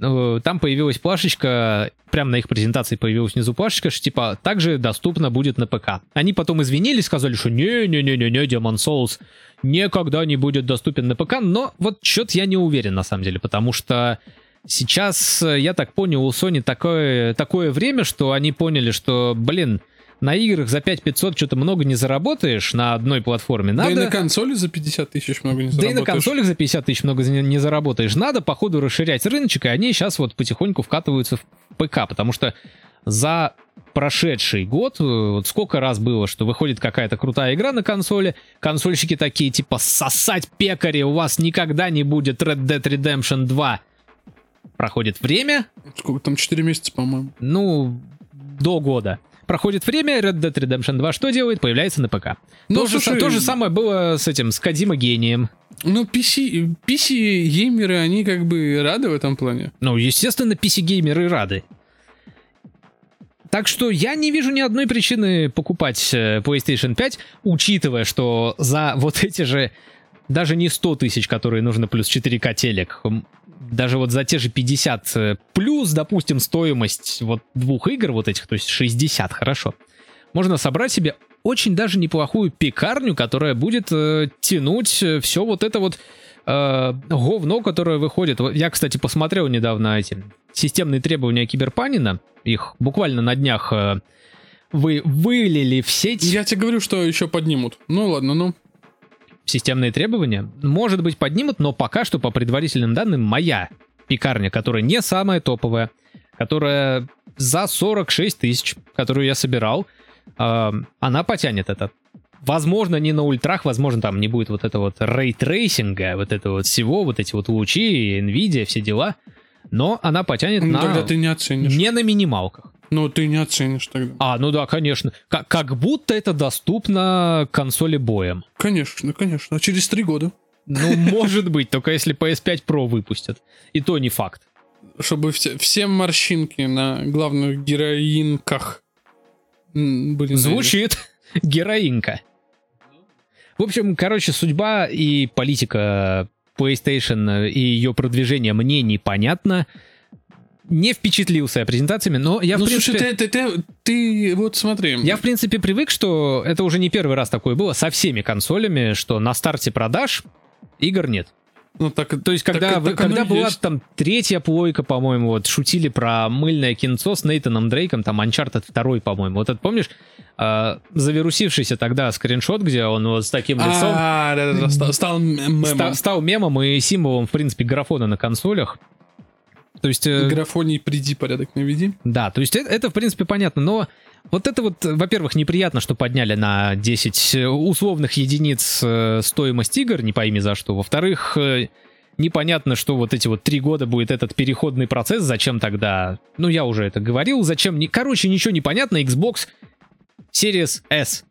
там появилась плашечка, прямо на их презентации появилась внизу плашечка, что типа также доступно будет на ПК. Они потом извинились, сказали, что не-не-не-не-не, Demon Souls никогда не будет доступен на ПК, но вот что-то я не уверен на самом деле, потому что сейчас, э, я так понял, у Sony такое, такое время, что они поняли, что, блин, на играх за 5500 что-то много не заработаешь на одной платформе. Да и Надо... на консоли за 50 тысяч много не Да и на заработаешь. консолях за 50 тысяч много не, не заработаешь. Надо, походу, расширять рыночек, и они сейчас вот потихоньку вкатываются в ПК, потому что за прошедший год, э, вот сколько раз было, что выходит какая-то крутая игра на консоли, консольщики такие, типа, сосать пекари, у вас никогда не будет Red Dead Redemption 2. Проходит время, Сколько там, 4 месяца, по-моему. ну, до года. Проходит время, Red Dead Redemption 2 что делает? Появляется на ПК. Ну, то, же, слушай- то же самое было с этим, с Кодима гением. Ну, PC, PC-геймеры, они как бы рады в этом плане. Ну, естественно, PC-геймеры рады. Так что я не вижу ни одной причины покупать э, PlayStation 5, учитывая, что за вот эти же даже не 100 тысяч, которые нужно плюс 4К телек, даже вот за те же 50 э, плюс, допустим, стоимость вот двух игр вот этих, то есть 60, хорошо, можно собрать себе очень даже неплохую пекарню, которая будет э, тянуть все вот это вот э, говно, которое выходит. Я, кстати, посмотрел недавно эти системные требования Киберпанина. Их буквально на днях э, вы вылили в сеть. Я тебе говорю, что еще поднимут. Ну ладно, ну. Системные требования, может быть, поднимут, но пока что, по предварительным данным, моя пекарня, которая не самая топовая, которая за 46 тысяч, которую я собирал, э, она потянет это. Возможно, не на ультрах, возможно, там не будет вот этого вот ray tracing а, вот этого вот всего, вот эти вот лучи, Nvidia, все дела. Но она потянет Ну, на... Тогда ты не оценишь. Не на минималках. Ну, ты не оценишь тогда. А, ну да, конечно. Как, как будто это доступно консолебоям. Конечно, конечно. А через три года, Ну, может быть, только если PS5 Pro выпустят. И то не факт. чтобы все, все морщинки на главных героинках были... Звучит героинка. В общем, короче, судьба и политика PlayStation и ее продвижение мне непонятно. Не впечатлился я презентациями, но я, в ну, принципе... слушай, ты, ты, ты, ты вот смотри. Я, в принципе, привык, что это уже не первый раз такое было со всеми консолями, что на старте продаж игр нет. Ну, так, То есть, когда, так- вы- так когда была есть. там третья плойка, по-моему, вот шутили про мыльное кинцо с Нейтаном Дрейком, там Uncharted 2, по-моему. Вот это помнишь? А, завирусившийся тогда скриншот, где он вот с таким лицом А, да, да, да, стал, мемом. ста- стал мемом и символом, в принципе, графона на консолях. То есть, э, Графоний приди, порядок наведи. да, то есть это, это, в принципе, понятно, но вот это вот, э, во-первых, неприятно, что подняли на 10 условных единиц э, стоимость игр, не пойми за что. Во-вторых, э, непонятно, что вот эти вот три года будет этот переходный процесс, зачем тогда, ну я уже это говорил, зачем, не... короче, ничего не понятно, Xbox Series S.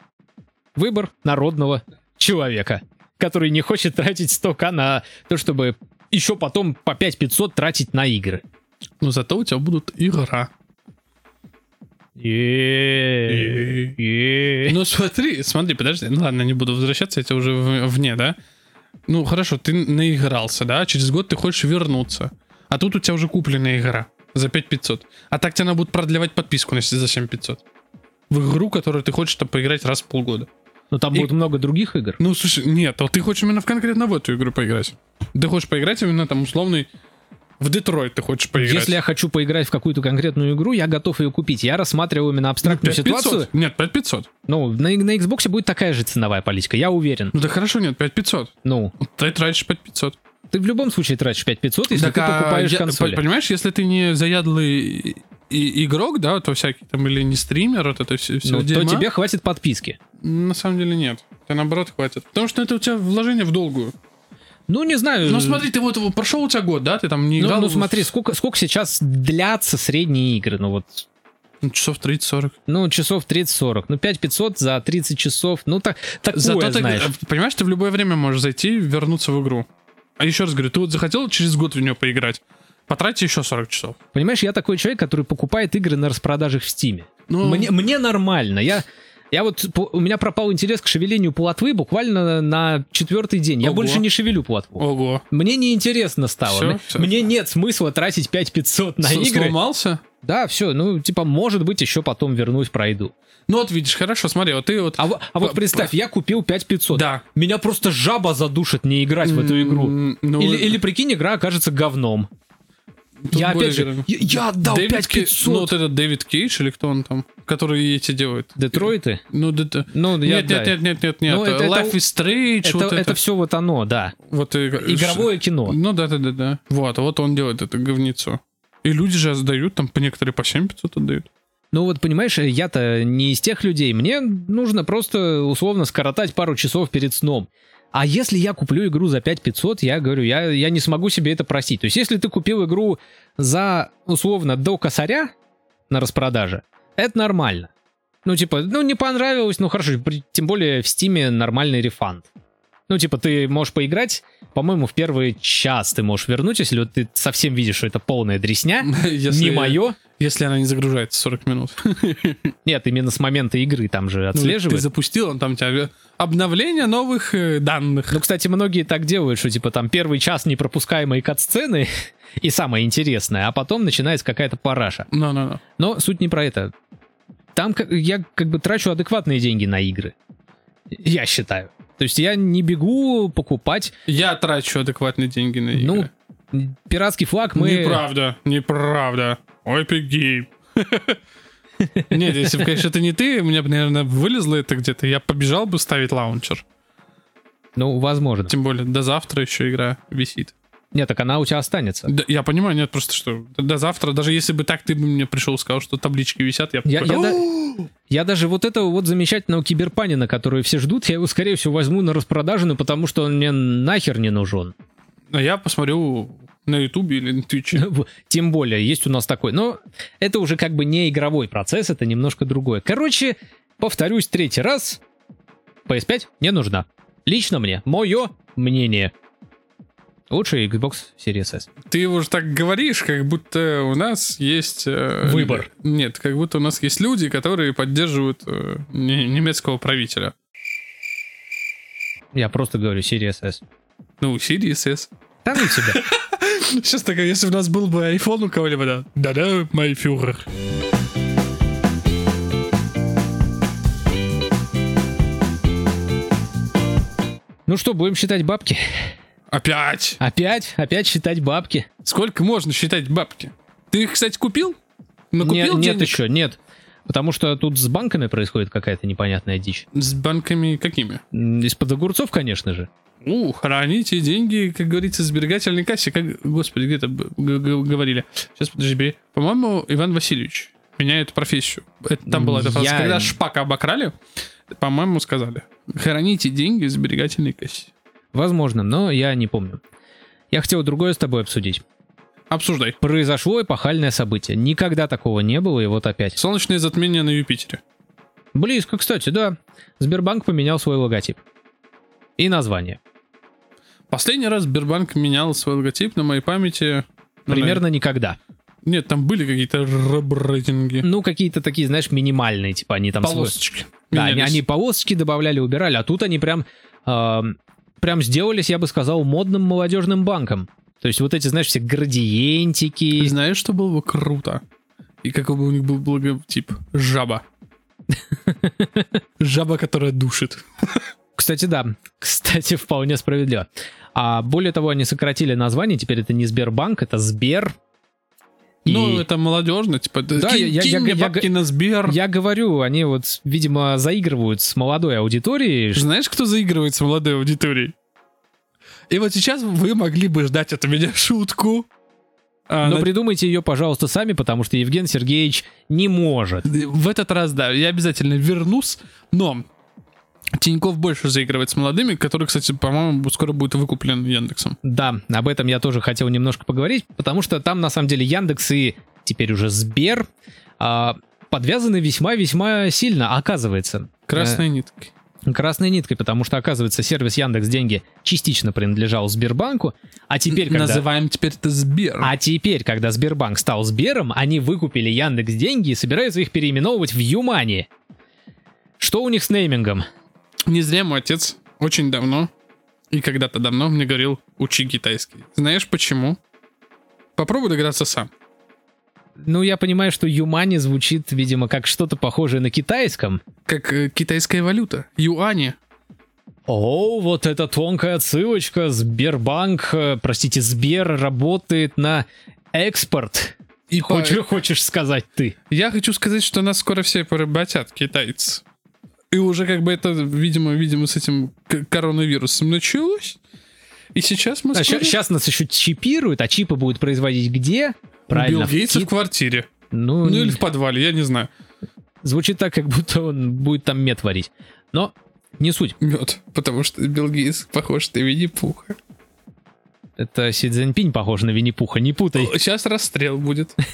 Выбор народного человека, который не хочет тратить 100к на то, чтобы еще потом по 5500 тратить на игры. Но зато у тебя будут игра. Ну смотри, смотри, подожди. Ну ладно, не буду возвращаться, это уже в- вне, да? Ну хорошо, ты наигрался, да? Через год ты хочешь вернуться. А тут у тебя уже купленная игра за 5500. А так тебе надо будет продлевать подписку на за 7500. В игру, которую ты хочешь там, поиграть раз в полгода. Но там И- будет много других игр. Ну, слушай, нет, вот ты хочешь именно в конкретно в эту игру поиграть. Ты хочешь поиграть именно там условный... В Детройт ты хочешь поиграть. Если я хочу поиграть в какую-то конкретную игру, я готов ее купить. Я рассматриваю именно абстрактную 5500. ситуацию. Нет, 5500. Ну, на, на Xbox будет такая же ценовая политика, я уверен. Ну да хорошо, нет, 5500. Ну, Ты тратишь 5500. ты в любом случае тратишь 5500, если Так, ты а покупаешь я- консоль. Понимаешь, если ты не заядлый и- игрок, да, то всякий там или не стример, вот это все, все Ну, то тебе хватит подписки. На самом деле нет. Ты наоборот хватит. Потому что это у тебя вложение в долгую. Ну, не знаю. Ну смотри, ты вот прошел у тебя год, да? Ты там не Ну, играл. ну, в- смотри, сколько, сколько сейчас длятся средние игры? Ну, вот, ну, часов 30-40. ну, часов 30-40. Ну, 5500 за 30 часов. Ну, так, такое, Зато знаешь. э, понимаешь, ты в любое время можешь зайти и вернуться в игру. А еще раз говорю, ты вот захотел через год в нее поиграть, потратьте еще 40 часов. Понимаешь, я такой человек, который покупает игры на распродажах в Стиме. Ну, Мне, мне нормально. Я, я вот по- у меня пропал интерес к шевелению плотвы буквально на четвертый день. Я Ого. больше не шевелю плотву. Ого. Мне неинтересно стало. Всё, Мне- всё. Мне нет смысла тратить 5500 на С- игры. Сломался? Да, все, ну, типа, может быть, еще потом вернусь, пройду. Ну вот видишь, хорошо, смотри, вот ты вот... А, а вот представь, я купил 5500. Да. Меня просто жаба задушит не играть в эту игру. Ну, или, или, прикинь, игра окажется говном. Я опять же, я, я отдал Дэвид Кей- 5500. Ну вот этот Дэвид Кейдж или кто он там, который эти делает. Детройты? Ну, да- Ну, я, нет, нет, нет, нет, нет, нет. Ну, это- Life это- is Strange, Это, вот это, это. все вот оно, да. Вот, и- Игровое кино. Ну да, да, да, да. Вот, вот он делает это говнецо. И люди же сдают, там по некоторые по 7500 отдают. Ну вот, понимаешь, я-то не из тех людей. Мне нужно просто условно скоротать пару часов перед сном. А если я куплю игру за 5500, я говорю, я, я не смогу себе это просить. То есть если ты купил игру за, условно, до косаря на распродаже, это нормально. Ну, типа, ну, не понравилось, ну, хорошо, тем более в Стиме нормальный рефанд. Ну, типа, ты можешь поиграть, по-моему, в первый час ты можешь вернуть, если вот ты совсем видишь, что это полная дресня, Если- не мое. Если она не загружается 40 минут. Нет, именно с момента игры там же Ну, Ты отслеживает. запустил, он там у тебя обновление новых э, данных. Ну, кстати, многие так делают, что, типа, там первый час непропускаемые кат-сцены и самое интересное, а потом начинается какая-то параша. Ну-ну-ну. Но суть не про это. Там я как бы трачу адекватные деньги на игры. Я считаю. То есть я не бегу покупать, Я трачу адекватные деньги на игры. ну, пиратский флаг мы... Неправда, неправда. Ой, Game. Нет, если бы, конечно, это не ты, у меня бы, наверное, вылезло это где-то, я побежал бы ставить лаунчер. Ну, возможно. Тем более, до завтра еще игра висит. Нет, так она у тебя останется. Да, я понимаю, нет, просто что до завтра, даже если бы так ты бы мне пришел и сказал, что таблички висят, я бы Я, такой, я да- я даже вот этого вот замечательного киберпанина, который все ждут, я его, скорее всего, возьму на распродажу, потому что он мне нахер не нужен. А я посмотрю на Ютубе или на Твиче. Тем более, есть у нас такой. Но это уже как бы не игровой процесс, это немножко другое. Короче, повторюсь третий раз. PS5 не нужна. Лично мне. Мое мнение. Лучше Xbox Series S. Ты уже так говоришь, как будто у нас есть... э, Выбор. Нет, как будто у нас есть люди, которые поддерживают э, не- немецкого правителя. Я просто говорю Series S. Ну, Series S. Да ну тебя. Сейчас такая, если у нас был бы iPhone у кого-либо, да. Да-да, мой фюрер. Ну что, будем считать бабки? Опять? Опять? Опять считать бабки? Сколько можно считать бабки? Ты их, кстати, купил? Ну, Не- купил нет денег? еще, нет. Потому что тут с банками происходит какая-то непонятная дичь. С банками какими? Из-под огурцов, конечно же. У, храните деньги, как говорится, в сберегательной кассе. Как, господи, где-то говорили. Сейчас, подожди, бери. По-моему, Иван Васильевич меняет профессию. Это- там была эта фраза. Я- Когда шпака обокрали, по-моему, сказали. Храните деньги в сберегательной кассе. Возможно, но я не помню. Я хотел другое с тобой обсудить. Обсуждай. Произошло эпохальное событие. Никогда такого не было, и вот опять. Солнечное затмение на Юпитере. Близко, кстати, да. Сбербанк поменял свой логотип. И название. Последний раз Сбербанк менял свой логотип на моей памяти. ну, Примерно никогда. наверное- Нет, там были какие-то ребрендинги. Ну, какие-то такие, знаешь, минимальные, типа они там... свой- Полосочки. Да, они, они полосочки добавляли, убирали, а тут они прям... прям сделались, я бы сказал, модным молодежным банком. То есть вот эти, знаешь, все градиентики. знаешь, что было бы круто? И какой бы у них был логотип? Жаба. Жаба, которая душит. Кстати, да. Кстати, вполне справедливо. А более того, они сократили название, теперь это не Сбербанк, это Сбер. И Ну, это молодежно, типа, да, кинь, я- я- кинь я- мне я- бабки на Сбер. я говорю, они вот, видимо, заигрывают с молодой аудиторией. Знаешь, кто заигрывает с молодой аудиторией? И вот сейчас вы могли бы ждать от меня шутку. А, Но на- придумайте ее, пожалуйста, сами, потому что Евген Сергеевич не может. В этот раз, да, я обязательно вернусь, но Тиньков больше заигрывает с молодыми, который, кстати, по-моему, скоро будет выкуплен Яндексом. Да, об этом я тоже хотел немножко поговорить, потому что там, на самом деле, Яндекс и теперь уже Сбер а, подвязаны весьма-весьма сильно, оказывается. Красной ниткой. Э, красной ниткой, потому что, оказывается, сервис Яндекс Деньги частично принадлежал Сбербанку, а теперь, когда... Называем теперь это Сбер. А теперь, когда Сбербанк стал Сбером, они выкупили Яндекс Деньги и собираются их переименовывать в Юмани. Что у них с неймингом? Не зря мой отец очень давно и когда-то давно мне говорил, учи китайский. Знаешь почему? Попробуй догадаться сам. Ну, я понимаю, что Юмани звучит, видимо, как что-то похожее на китайском. Как э, китайская валюта. Юани. О, вот эта тонкая отсылочка. Сбербанк, э, простите, Сбер работает на экспорт. И Хочешь, по- хочешь сказать ты? Я хочу сказать, что нас скоро все поработят, китайцы. И уже как бы это, видимо, видимо, с этим коронавирусом началось. И сейчас мы скоро... сейчас нас еще чипируют, а чипы будут производить где? Правильно, Билл в Гейтса Ки- в квартире. Ну, Ну или в подвале, я не знаю. звучит так, как будто он будет там мед варить. Но не суть. Мед, потому что Билл Гейтс похож на Винни-Пуха. Это Си Цзиньпинь похож на Винни-Пуха, не путай. Сейчас расстрел будет.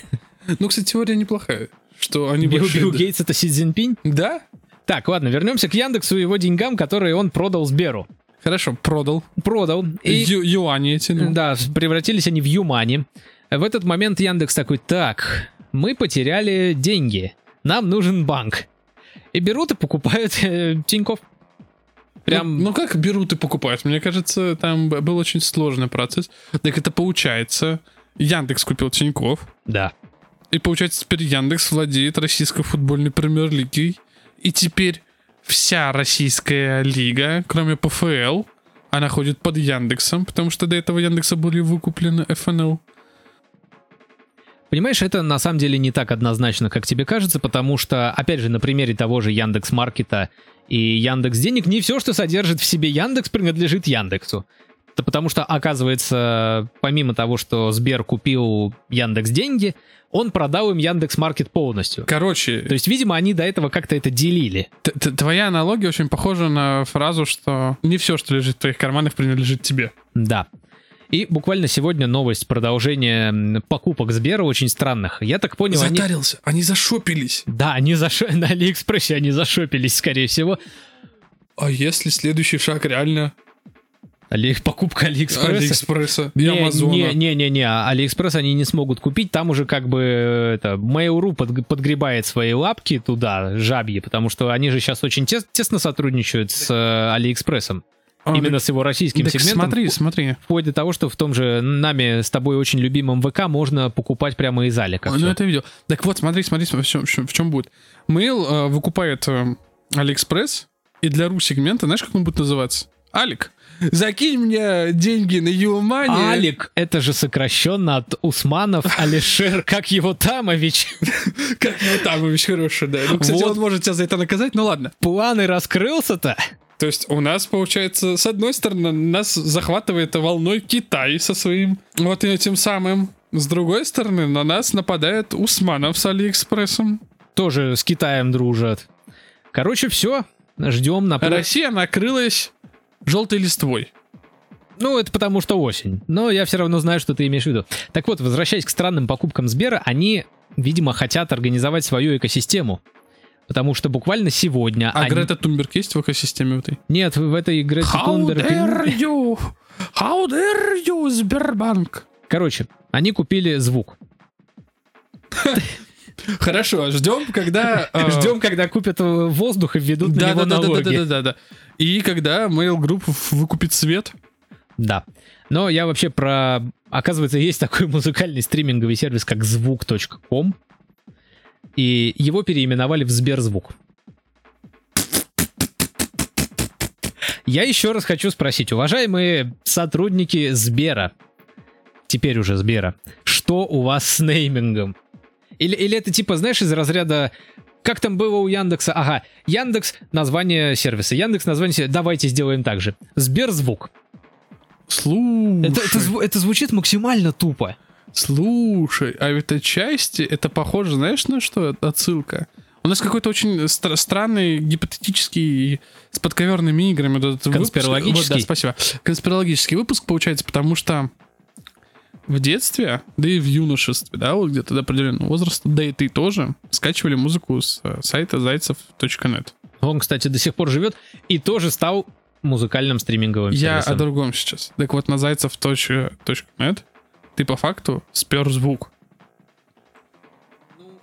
Ну, кстати, теория неплохая. Что они Билл, Билл Гейтс это Си Цзиньпинь? Да? Так, ладно, вернемся к Яндексу и его деньгам, которые он продал Сберу. Хорошо, продал. Продал. И, Ю- юани эти, ну. да, превратились они в Юмани. В этот момент Яндекс такой, так, мы потеряли деньги, нам нужен банк. И берут и покупают э, Тинькофф. Прям, Ну, ну как берут и покупают? Мне кажется, там был очень сложный процесс. Так это получается, Яндекс купил Тиньков, да. и получается теперь Яндекс владеет российской футбольной премьер-лигой, и теперь вся российская лига, кроме ПФЛ, она ходит под Яндексом, потому что до этого Яндекса были выкуплены ФНЛ. Понимаешь, это на самом деле не так однозначно, как тебе кажется, потому что, опять же, на примере того же Яндекс Маркета и Яндекс Денег, не все, что содержит в себе Яндекс, принадлежит Яндексу. Это потому что, оказывается, помимо того, что Сбер купил Яндекс Деньги, он продал им Яндекс Маркет полностью. Короче, То есть, видимо, они до этого как-то это делили. т- т- твоя аналогия очень похожа на фразу, что не все, что лежит в твоих карманах, принадлежит тебе. Да. И буквально сегодня новость продолжения покупок Сбера очень странных. Я так понял, они... Затарился, они зашопились. Да, они зашо... на Алиэкспрессе они зашопились, скорее всего. А если следующий шаг реально Али... Покупка Алиэкспресса. Алиэкспресса и Не, Амазона? Не, не, не, не, Алиэкспресс они не смогут купить, там уже как бы это Mail.ru под- подгребает свои лапки туда, жабьи, потому что они же сейчас очень тес- тесно сотрудничают с э, Алиэкспрессом, А, именно так- с его российским так сегментом. смотри, смотри. Вплоть до того, что в том же нами с тобой очень любимом ВК можно покупать прямо из Алика. ну всё. это видео. Так вот, смотри, смотри, в чем, в чем- в чем будет. Mail э, выкупает э, Алиэкспресс, и для ру сегмента, знаешь, как он будет называться? Алик, закинь мне деньги на ЮMoney. Алик, это же сокращенно от Усманов Алишер, как его Тамович. Как его там, очень хороший, да. Ну, кстати, он может тебя за это наказать, ну ладно. Планы раскрылся-то? То есть у нас, получается, с одной стороны, нас захватывает волной Китай со своим вот этим самым. С другой стороны, на нас нападает Усманов с Алиэкспрессом. Тоже с Китаем дружат. Короче, все. Ждем на... Россия накрылась желтой листвой. Ну, это потому что осень. Но я все равно знаю, что ты имеешь в виду. Так вот, возвращаясь к странным покупкам Сбера, они, видимо, хотят организовать свою экосистему. Потому что буквально сегодня... А они- Грета Тунберг есть в экосистеме в этой? Нет, в этой Грете Тунберг... you? How dare you, Сбербанк? Короче, они купили звук. Хорошо, ждем, когда... э, Ждем, когда купят э, воздух и введут на него да, да, да, да, налоги. да, да, да. И когда Mail Group выкупит свет, Да. Но я вообще про... Оказывается, есть такой музыкальный стриминговый сервис, как звук.ком. И его переименовали в Сберзвук. Я еще раз хочу спросить, уважаемые сотрудники Сбера, теперь уже Сбера, что у вас с неймингом? Или, или это типа, знаешь, из разряда как там было у Яндекса? Ага, Яндекс название сервиса, Яндекс название сервиса. Давайте сделаем так же. Сберзвук. слушай, Это, это, это звучит максимально тупо. слушай, а ведь отчасти это похоже, знаешь, на что отсылка? У нас какой-то очень стра- странный гипотетический с подковерными играми. вот этот выпуск. Конспирологический? Вот, да, спасибо. Конспирологический выпуск получается, потому что в детстве, да и в юношестве, да, вот где-то до определенного возраста, да и ты тоже, скачивали музыку с э, сайта зайцев.нет. Он, кстати, до сих пор живет и тоже стал музыкальным стриминговым Я о сервисом. другом сейчас. Так вот, на зайцев.нет ты по факту спер звук.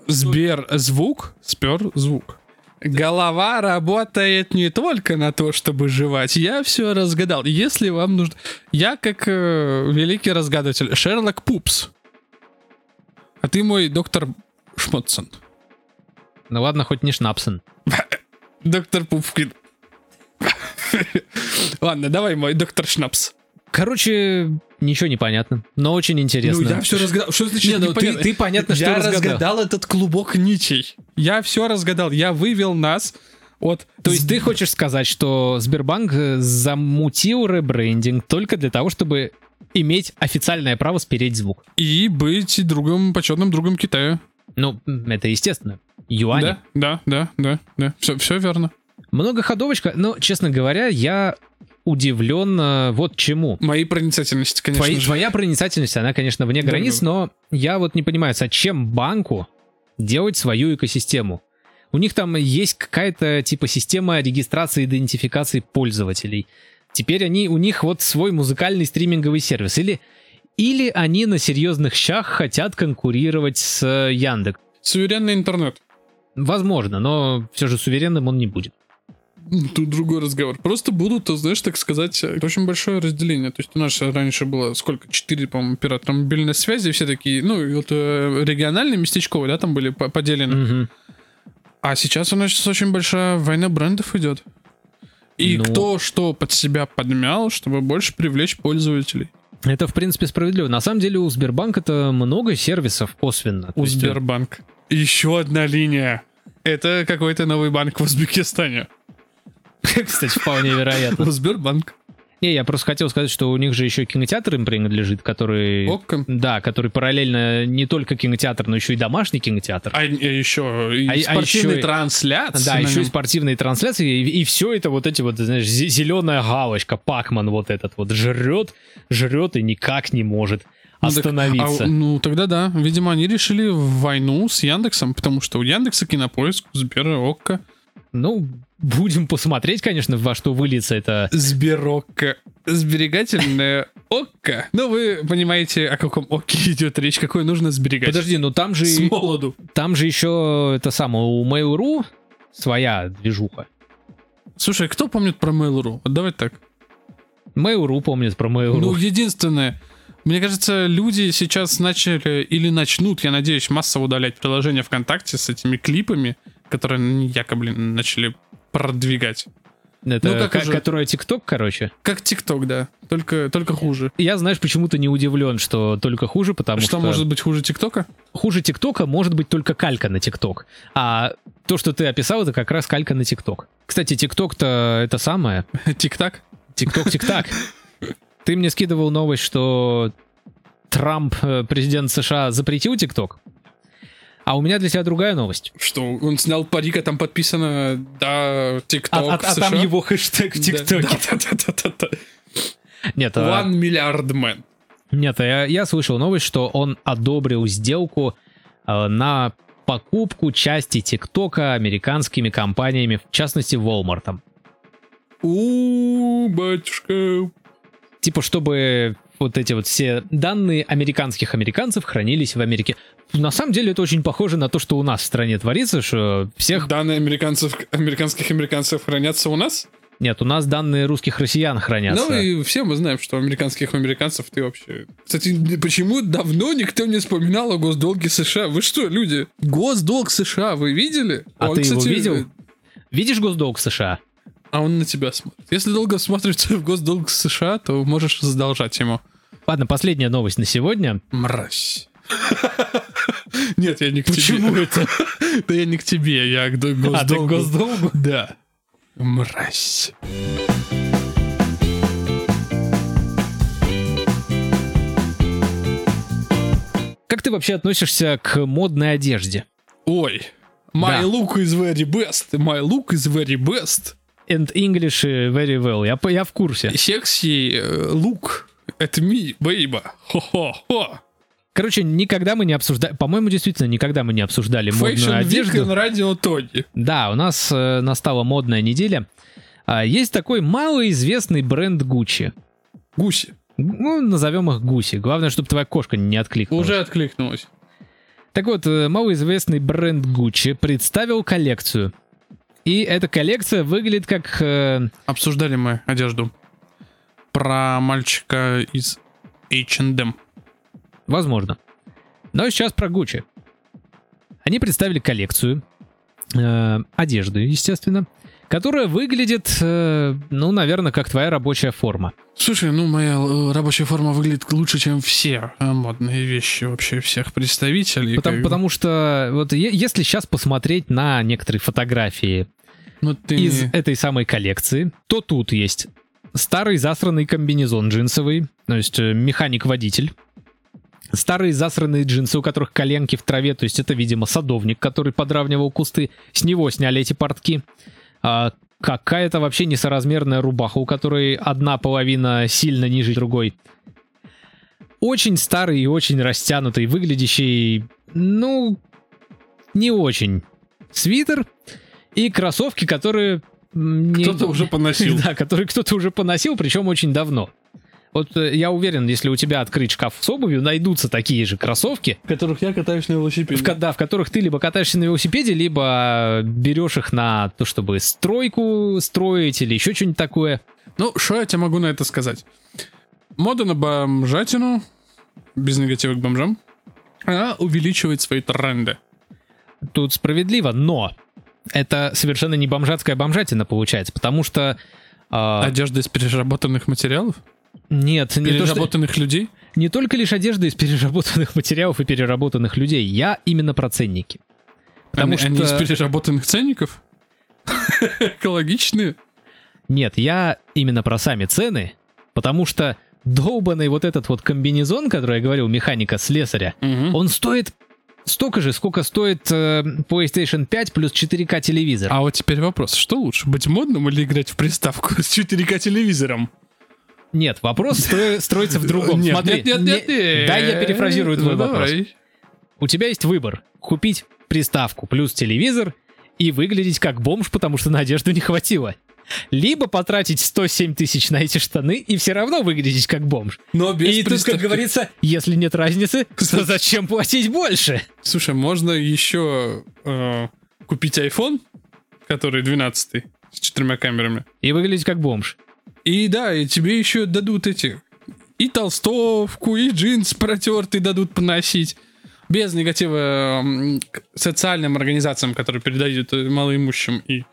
Сбер звук, спер звук. Голова работает не только на то, чтобы жевать. Я все разгадал. Если вам нужно... Я как э, великий разгадыватель. Шерлок Пупс. А ты мой доктор Шмотсон. Ну ладно, хоть не Шнапсен. Доктор Пупкин. Ладно, давай мой доктор Шнапс. Короче, ничего не понятно, но очень интересно. Ну, я все разгадал. Что значит Не, ну ты, непонятно? ты понятно, что я разгадал. разгадал этот клубок ничей. Я все разгадал. Я вывел нас от... То есть ты хочешь сказать, что Сбербанк э, замутил ребрендинг только для того, чтобы иметь официальное право спереть звук? И быть другом, почетным другом Китая. Ну, это естественно. Юани. Да, да, да, да, да. Все, все верно. Многоходовочка, но, честно говоря, я удивлен вот чему. Моей проницательности, конечно Твои- же. твоя проницательность, она, конечно, вне Да, границ, да. но я вот не понимаю, зачем банку делать свою экосистему? У них там есть какая-то типа система регистрации и идентификации пользователей. Теперь они, у них вот свой музыкальный стриминговый сервис. Или, или они на серьезных щах хотят конкурировать с Яндекс. Суверенный интернет. Возможно, но все же суверенным он не будет. Тут другой разговор. Просто будут, знаешь, так сказать, очень большое разделение. То есть у нас раньше было сколько? Четыре, по-моему, оператора мобильной связи, все такие, ну, вот э, региональные, местечковые, да, там были по- поделены. Мгм. А сейчас у нас сейчас очень большая война брендов идет. И Ну. кто что под себя подмял, чтобы больше привлечь пользователей. Это, в принципе, справедливо. На самом деле у Сбербанка-то много сервисов косвенно. У есть, э, Сбербанк. Еще одна линия. Это какой-то новый банк в Узбекистане. Кстати, вполне вероятно. У Сбербанк. Не, я просто хотел сказать, что у них же еще кинотеатр им принадлежит, который... Окко. Да, который параллельно не только кинотеатр, но еще и домашний кинотеатр. А еще и А- а спортивные еще и- трансляции. да, еще и спортивные трансляции, и, все это вот эти вот, знаешь, зеленая галочка, Пакман вот этот вот жрет, жрет и никак не может Ну так, остановиться. а, ну, тогда да. Видимо, они решили войну с Яндексом, потому что у Яндекса кинопоиск, у Сбера Окко. Ну, будем посмотреть, конечно, во что выльется это. Сберокко. Сберегательное Окко. Ну, вы понимаете, о каком Окке идет речь, какое нужно сберегать. Подожди, ну там же, С молоду. там же еще это самое, у Mail.ru своя движуха. Слушай, кто помнит про Mail.ru? Давай так. Mail.ru помнит про Mail.ru. Ну, единственное, мне кажется, люди сейчас начали или начнут, я надеюсь, массово удалять приложение ВКонтакте с этими клипами, которые якобы начали продвигать. это ну, как ка- уже- которая ТикТок, короче. Как ТикТок, да. Только, только хуже. Я, знаешь, почему-то не удивлен, что только хуже, потому что что... может быть хуже ТикТока? Хуже ТикТока может быть только калька на ТикТок. А то, что ты описал, это как раз калька на ТикТок. Кстати, ТикТок-то это самое. Тик-так? ТикТок, ТикТак. Ты мне скидывал новость, что Трамп, э, президент США, запретил ТикТок. А у меня для тебя другая новость. Что, он снял парик, а там подписано, да, А, ТикТок а- а там его хэштег в ТикТоке. Да-да-да-да-да. Нет, а- One миллиард man. Нет, я, я слышал новость, что он одобрил сделку э, на покупку части ТикТока американскими компаниями, в частности, Walmart. У, батюшка. Типа, чтобы вот эти вот все данные американских американцев хранились в Америке. На самом деле это очень похоже на то, что у нас в стране творится, что всех... Данные американцев, американских американцев хранятся у нас? Нет, у нас данные русских россиян хранятся. Ну и все мы знаем, что американских американцев ты вообще... Кстати, почему давно никто не вспоминал о госдолге США? Вы что, люди? Госдолг США вы видели? А Он, ты его кстати, видел? Видишь госдолг США? А он на тебя смотрит. Если долго смотрится в госдолг США, то можешь задолжать ему. Ладно, последняя новость на сегодня. Мразь. Нет, я не к Почему тебе. это? Да я не к тебе, я к д- А, ты к госдолгу. госдолгу? Да. Мразь. Как ты вообще относишься к модной одежде? Ой. My Да. look is very best. My look is very best. And English э, very well. Я, я в курсе. Sexy э, look at me, baby. Хо-хо-хо. Короче, никогда мы не обсуждали... По-моему, действительно, никогда мы не обсуждали модную Fashion Week одежду. на радио Тони. Да, у нас э, настала модная неделя. А, есть такой малоизвестный бренд Gucci. Гуси. Ну, назовем их Гуси. Главное, чтобы твоя кошка не откликнулась. Уже откликнулась. Так вот, э, малоизвестный бренд Gucci представил коллекцию. И эта коллекция выглядит как... э, Обсуждали мы одежду. Про мальчика из H&M. возможно. Но сейчас про Gucci. Они представили коллекцию э, одежды, естественно, которая выглядит, э, ну, наверное, как твоя рабочая форма. Слушай, ну моя э, рабочая форма выглядит лучше, чем все э, модные вещи вообще всех представителей. Потому, Как- потому что вот если сейчас посмотреть на некоторые фотографии Ну ты... из этой самой коллекции, то тут есть старый засранный комбинезон джинсовый, то есть механик-водитель. Старые засранные джинсы, у которых коленки в траве, то есть это, видимо, садовник, который подравнивал кусты. С него сняли эти портки. А, какая-то вообще несоразмерная рубаха, у которой одна половина сильно ниже другой. Очень старый и очень растянутый, выглядящий, ну, не очень. Свитер и кроссовки, которые... не- Кто-то уже поносил. Да, которые кто-то уже поносил, причем очень давно. Вот э, я уверен, если у тебя открыть шкаф с обувью, найдутся такие же кроссовки, В которых я катаюсь на велосипеде. в, да, в которых ты либо катаешься на велосипеде, либо берешь их на то, чтобы стройку строить или еще что-нибудь такое. Ну, что я тебе могу на это сказать? Мода на бомжатину, без негатива к бомжам, она увеличивает свои тренды. Тут справедливо, но это совершенно не бомжатская бомжатина получается, потому что... а, Одежда из переработанных материалов? Нет, не, то, что- Переработанных людей? не только лишь одежда из переработанных материалов и переработанных людей. Я именно про ценники. Потому они, они из что- переработанных ценников? Экологичные? Нет, я именно про сами цены, потому что долбанный вот этот вот комбинезон, который я говорил, механика слесаря, он стоит столько же, сколько стоит э, PlayStation 5 плюс 4К телевизор. А вот теперь вопрос, что лучше, быть модным или играть в приставку с 4К телевизором? Нет, вопрос стро- строится в другом. Нет, Смотри, нет, нет, нет, не- нет. Дай я перефразирую твой Ну, вопрос. У тебя есть выбор. Купить приставку плюс телевизор и выглядеть как бомж, потому что на одежду не хватило. Либо потратить 107 тысяч на эти штаны и все равно выглядеть как бомж. Но без и тут, как приставки. говорится, если нет разницы, то Кстати. зачем платить больше? Слушай, можно еще э, купить iPhone, который 12 с четырьмя камерами. И выглядеть как бомж. И да, и тебе еще дадут эти и толстовку, и джинс протертый дадут поносить. Без негатива социальным организациям, которые передают э, малоимущим и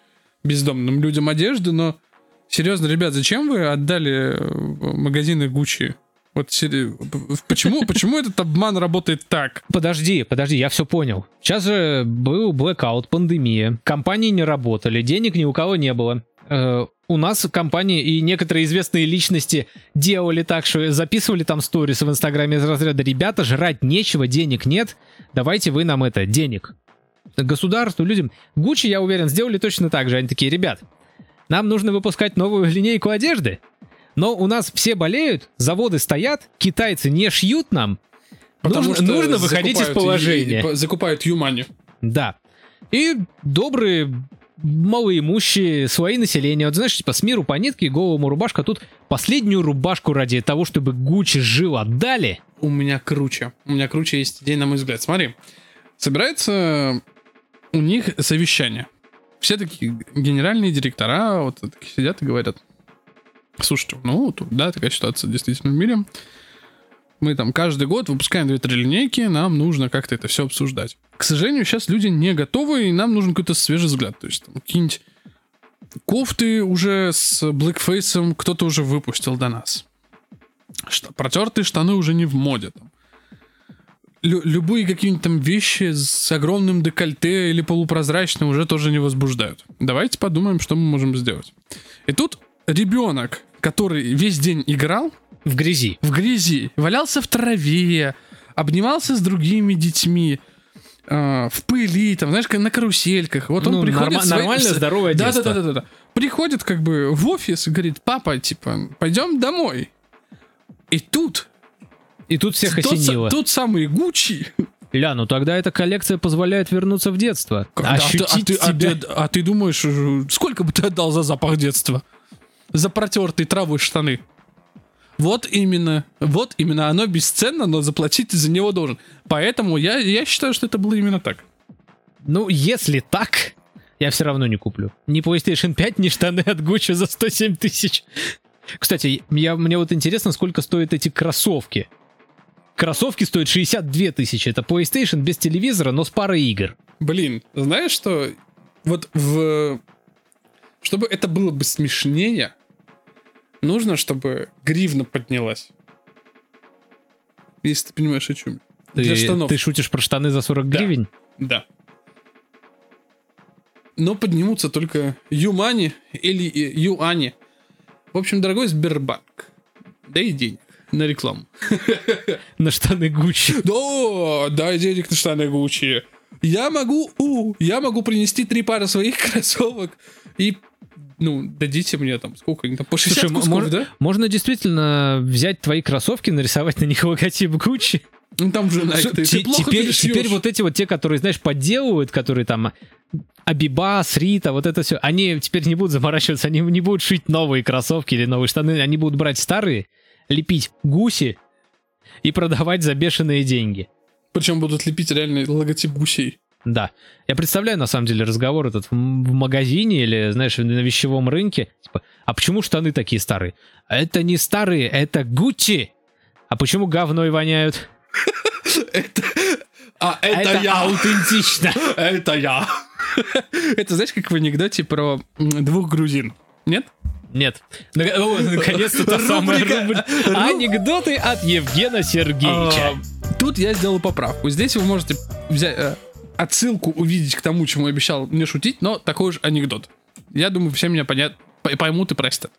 бездомным людям одежду, но серьезно, ребят, зачем вы отдали э, магазины Гуччи? Вот почему, почему этот обман работает так? Подожди, подожди, я все понял. Сейчас же был блэкаут, пандемия, компании не работали, денег ни у кого не было. Э, у нас компании и некоторые известные личности делали так, что записывали там сторис в Инстаграме из разряда «Ребята, жрать нечего, денег нет, давайте вы нам это, денег». Государству, людям. Гуччи, я уверен, сделали точно так же. Они такие, ребят, нам нужно выпускать новую линейку одежды, но у нас все болеют, заводы стоят, китайцы не шьют нам, нужно, нужно выходить из положения. и- и закупают Юмани. Да. И добрые малоимущие слои населения. Вот знаешь, типа с миру по нитке, голому рубашка. Тут последнюю рубашку ради того, чтобы Гуччи жил, отдали. У меня круче. У меня круче есть идея, на мой взгляд. Смотри, собирается у них совещание. Все такие генеральные директора вот такие сидят и говорят, слушайте, ну, вот, да, такая ситуация действительно в мире. Мы там каждый год выпускаем 2-3 линейки, нам нужно как-то это все обсуждать. К сожалению, сейчас люди не готовы, и нам нужен какой-то свежий взгляд. То есть там какие-нибудь кофты уже с блэкфейсом кто-то уже выпустил до нас. Что, протертые штаны уже не в моде. Там. Лю- любые какие-нибудь там вещи с огромным декольте или полупрозрачным уже тоже не возбуждают. Давайте подумаем, что мы можем сделать. И тут ребенок, который весь день играл В грязи. в грязи, валялся в траве, обнимался с другими детьми, э, в пыли, там, знаешь, на карусельках. Вот он Ну, приходит... норма- своим- нормальное, здоровое да, детство. да, да, да, да, да. Приходит как бы в офис и говорит, папа, типа, пойдем домой. И тут И тут всех тот, осенило. тот самый Гуччи. Ля, ну тогда эта коллекция позволяет вернуться в детство. Когда Ощутить а, ты, а, себя. ты, а ты думаешь, э, сколько бы ты отдал за запах детства? За протертые травой штаны. Вот именно, вот именно, оно бесценно, но заплатить ты за него должен. Поэтому я, я считаю, что это было именно так. Ну, если так, я все равно не куплю. Ни PlayStation 5, ни штаны от Гуччи за 107 тысяч. Кстати, я, мне вот интересно, сколько стоят эти кроссовки. Кроссовки стоят 62 тысячи. Это PlayStation без телевизора, но с парой игр. Блин, знаешь что? Вот в... Чтобы это было бы смешнее, нужно, чтобы гривна поднялась. Если ты понимаешь, о чем. Ты, Для штанов. ты шутишь про штаны за 40 Да. гривен? Да. Но поднимутся только Юмани или э, Юани. В общем, дорогой Сбербанк, дай денег. на рекламу. На штаны Гуччи. Да, дай денег на штаны Гуччи. Я могу, у, я могу принести три пары своих кроссовок и ну, дадите мне там, сколько там, по 60 Слушай, кусков, мож- да? можно действительно взять твои кроссовки, нарисовать на них логотип Гуччи. Ну, там же, Nike, ты, ты плохо теперь, теперь вот эти вот те, которые, знаешь, подделывают, которые там Абибас, Рита, вот это все, они теперь не будут заморачиваться, они не будут шить новые кроссовки или новые штаны, они будут брать старые, лепить гуси и продавать за бешеные деньги. Причем будут лепить реальный логотип гусей. Да. Я представляю, на самом деле, разговор этот в магазине или, знаешь, на вещевом рынке. Типа, а почему штаны такие старые? Это не старые, это Гуччи. А почему говной воняют? А это, аутентично. Это я. Это знаешь, как в анекдоте про двух грузин? Нет? Нет. Наконец-то та самая Рубрика. Анекдоты от Евгена Сергеевича. А, Тут я сделал поправку. Здесь вы можете взять э, отсылку увидеть к тому, чему обещал не шутить, но такой же анекдот. Я думаю, все меня понят, поймут и простят.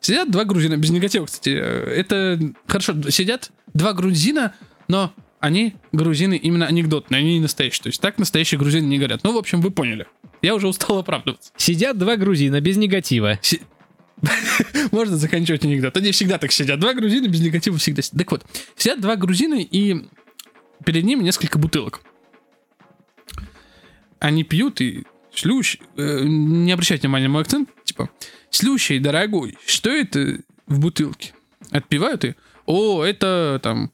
Сидят два грузина, без негатива, кстати. э, Это хорошо, сидят два грузина, но они грузины именно анекдотные, они не настоящие. То есть так настоящие грузины не говорят. Ну, в общем, вы поняли. Я уже устал оправдываться. Сидят два грузина без негатива. Си- Можно заканчивать анекдот. Они всегда так сидят. Два грузина без негатива всегда сидят. Так вот, сидят два грузина, и перед ними несколько бутылок. Они пьют и слющий, э, не обращайте внимания на мой акцент, типа, слющий, дорогой, что это в бутылке? Отпивают и, о, это там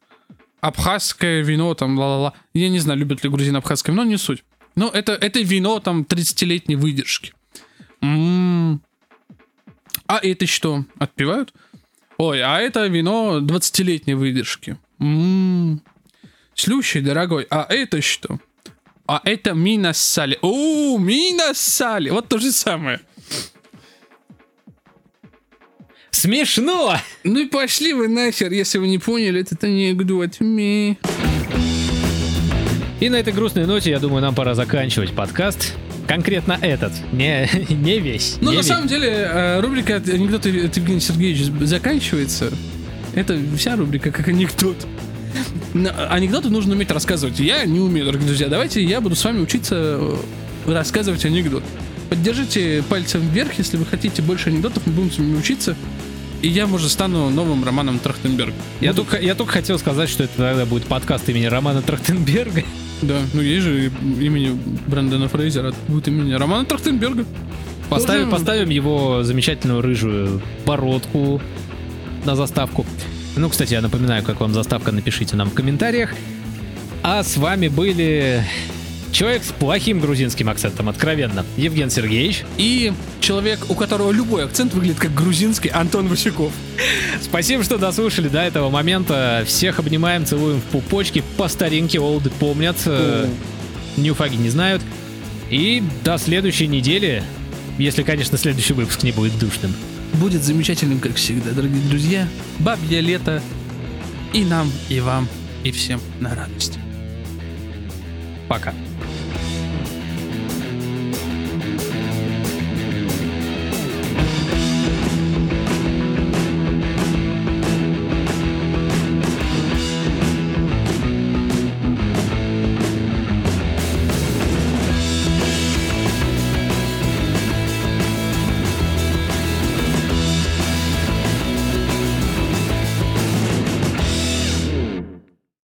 абхазское вино, там, ла-ла-ла. Я не знаю, любят ли грузин абхазское вино, не суть. Но это, это вино там 30-летней выдержки. М, а это что? Отпивают? Ой, а это вино 20-летней выдержки. М-м. Слющий, дорогой, а это что? А это мина сали. О, мина сали. Вот то же самое. Смешно! Ну и пошли вы нахер, если вы не поняли этот анекдот. Ми. И на этой грустной ноте, я думаю, нам пора заканчивать подкаст. Конкретно этот, не, не весь. Ну, не на весь. самом деле, э, рубрика от анекдота от Евгения Сергеевича заканчивается. Это вся рубрика как анекдот. Анекдоты нужно уметь рассказывать. Я не умею, дорогие друзья. Давайте я буду с вами учиться э, рассказывать анекдот. Поддержите пальцем вверх, если вы хотите больше анекдотов, мы будем с вами учиться. И я, может, стану новым Романом Трахтенберг. Я Буду- только, я только хотел сказать, что это тогда будет подкаст имени Романа Трахтенберга. Да, ну есть же имени Брэндона Фрейзера, будет имени Романа Трахтенберга. Поставим, Тоже- поставим его замечательную рыжую бородку на заставку. Ну, кстати, я напоминаю, как вам заставка, напишите нам в комментариях. А с вами были человек с плохим грузинским акцентом, откровенно, Евген Сергеевич. И человек, у которого любой акцент выглядит как грузинский, Антон Васюков. Спасибо, что дослушали до этого момента. Всех обнимаем, целуем в пупочки. По старинке олды помнят, э, ньюфаги не знают. И до следующей недели, если, конечно, следующий выпуск не будет душным. Будет замечательным, как всегда, дорогие друзья. Бабье лето. И нам, и вам, и всем на радость. Пока.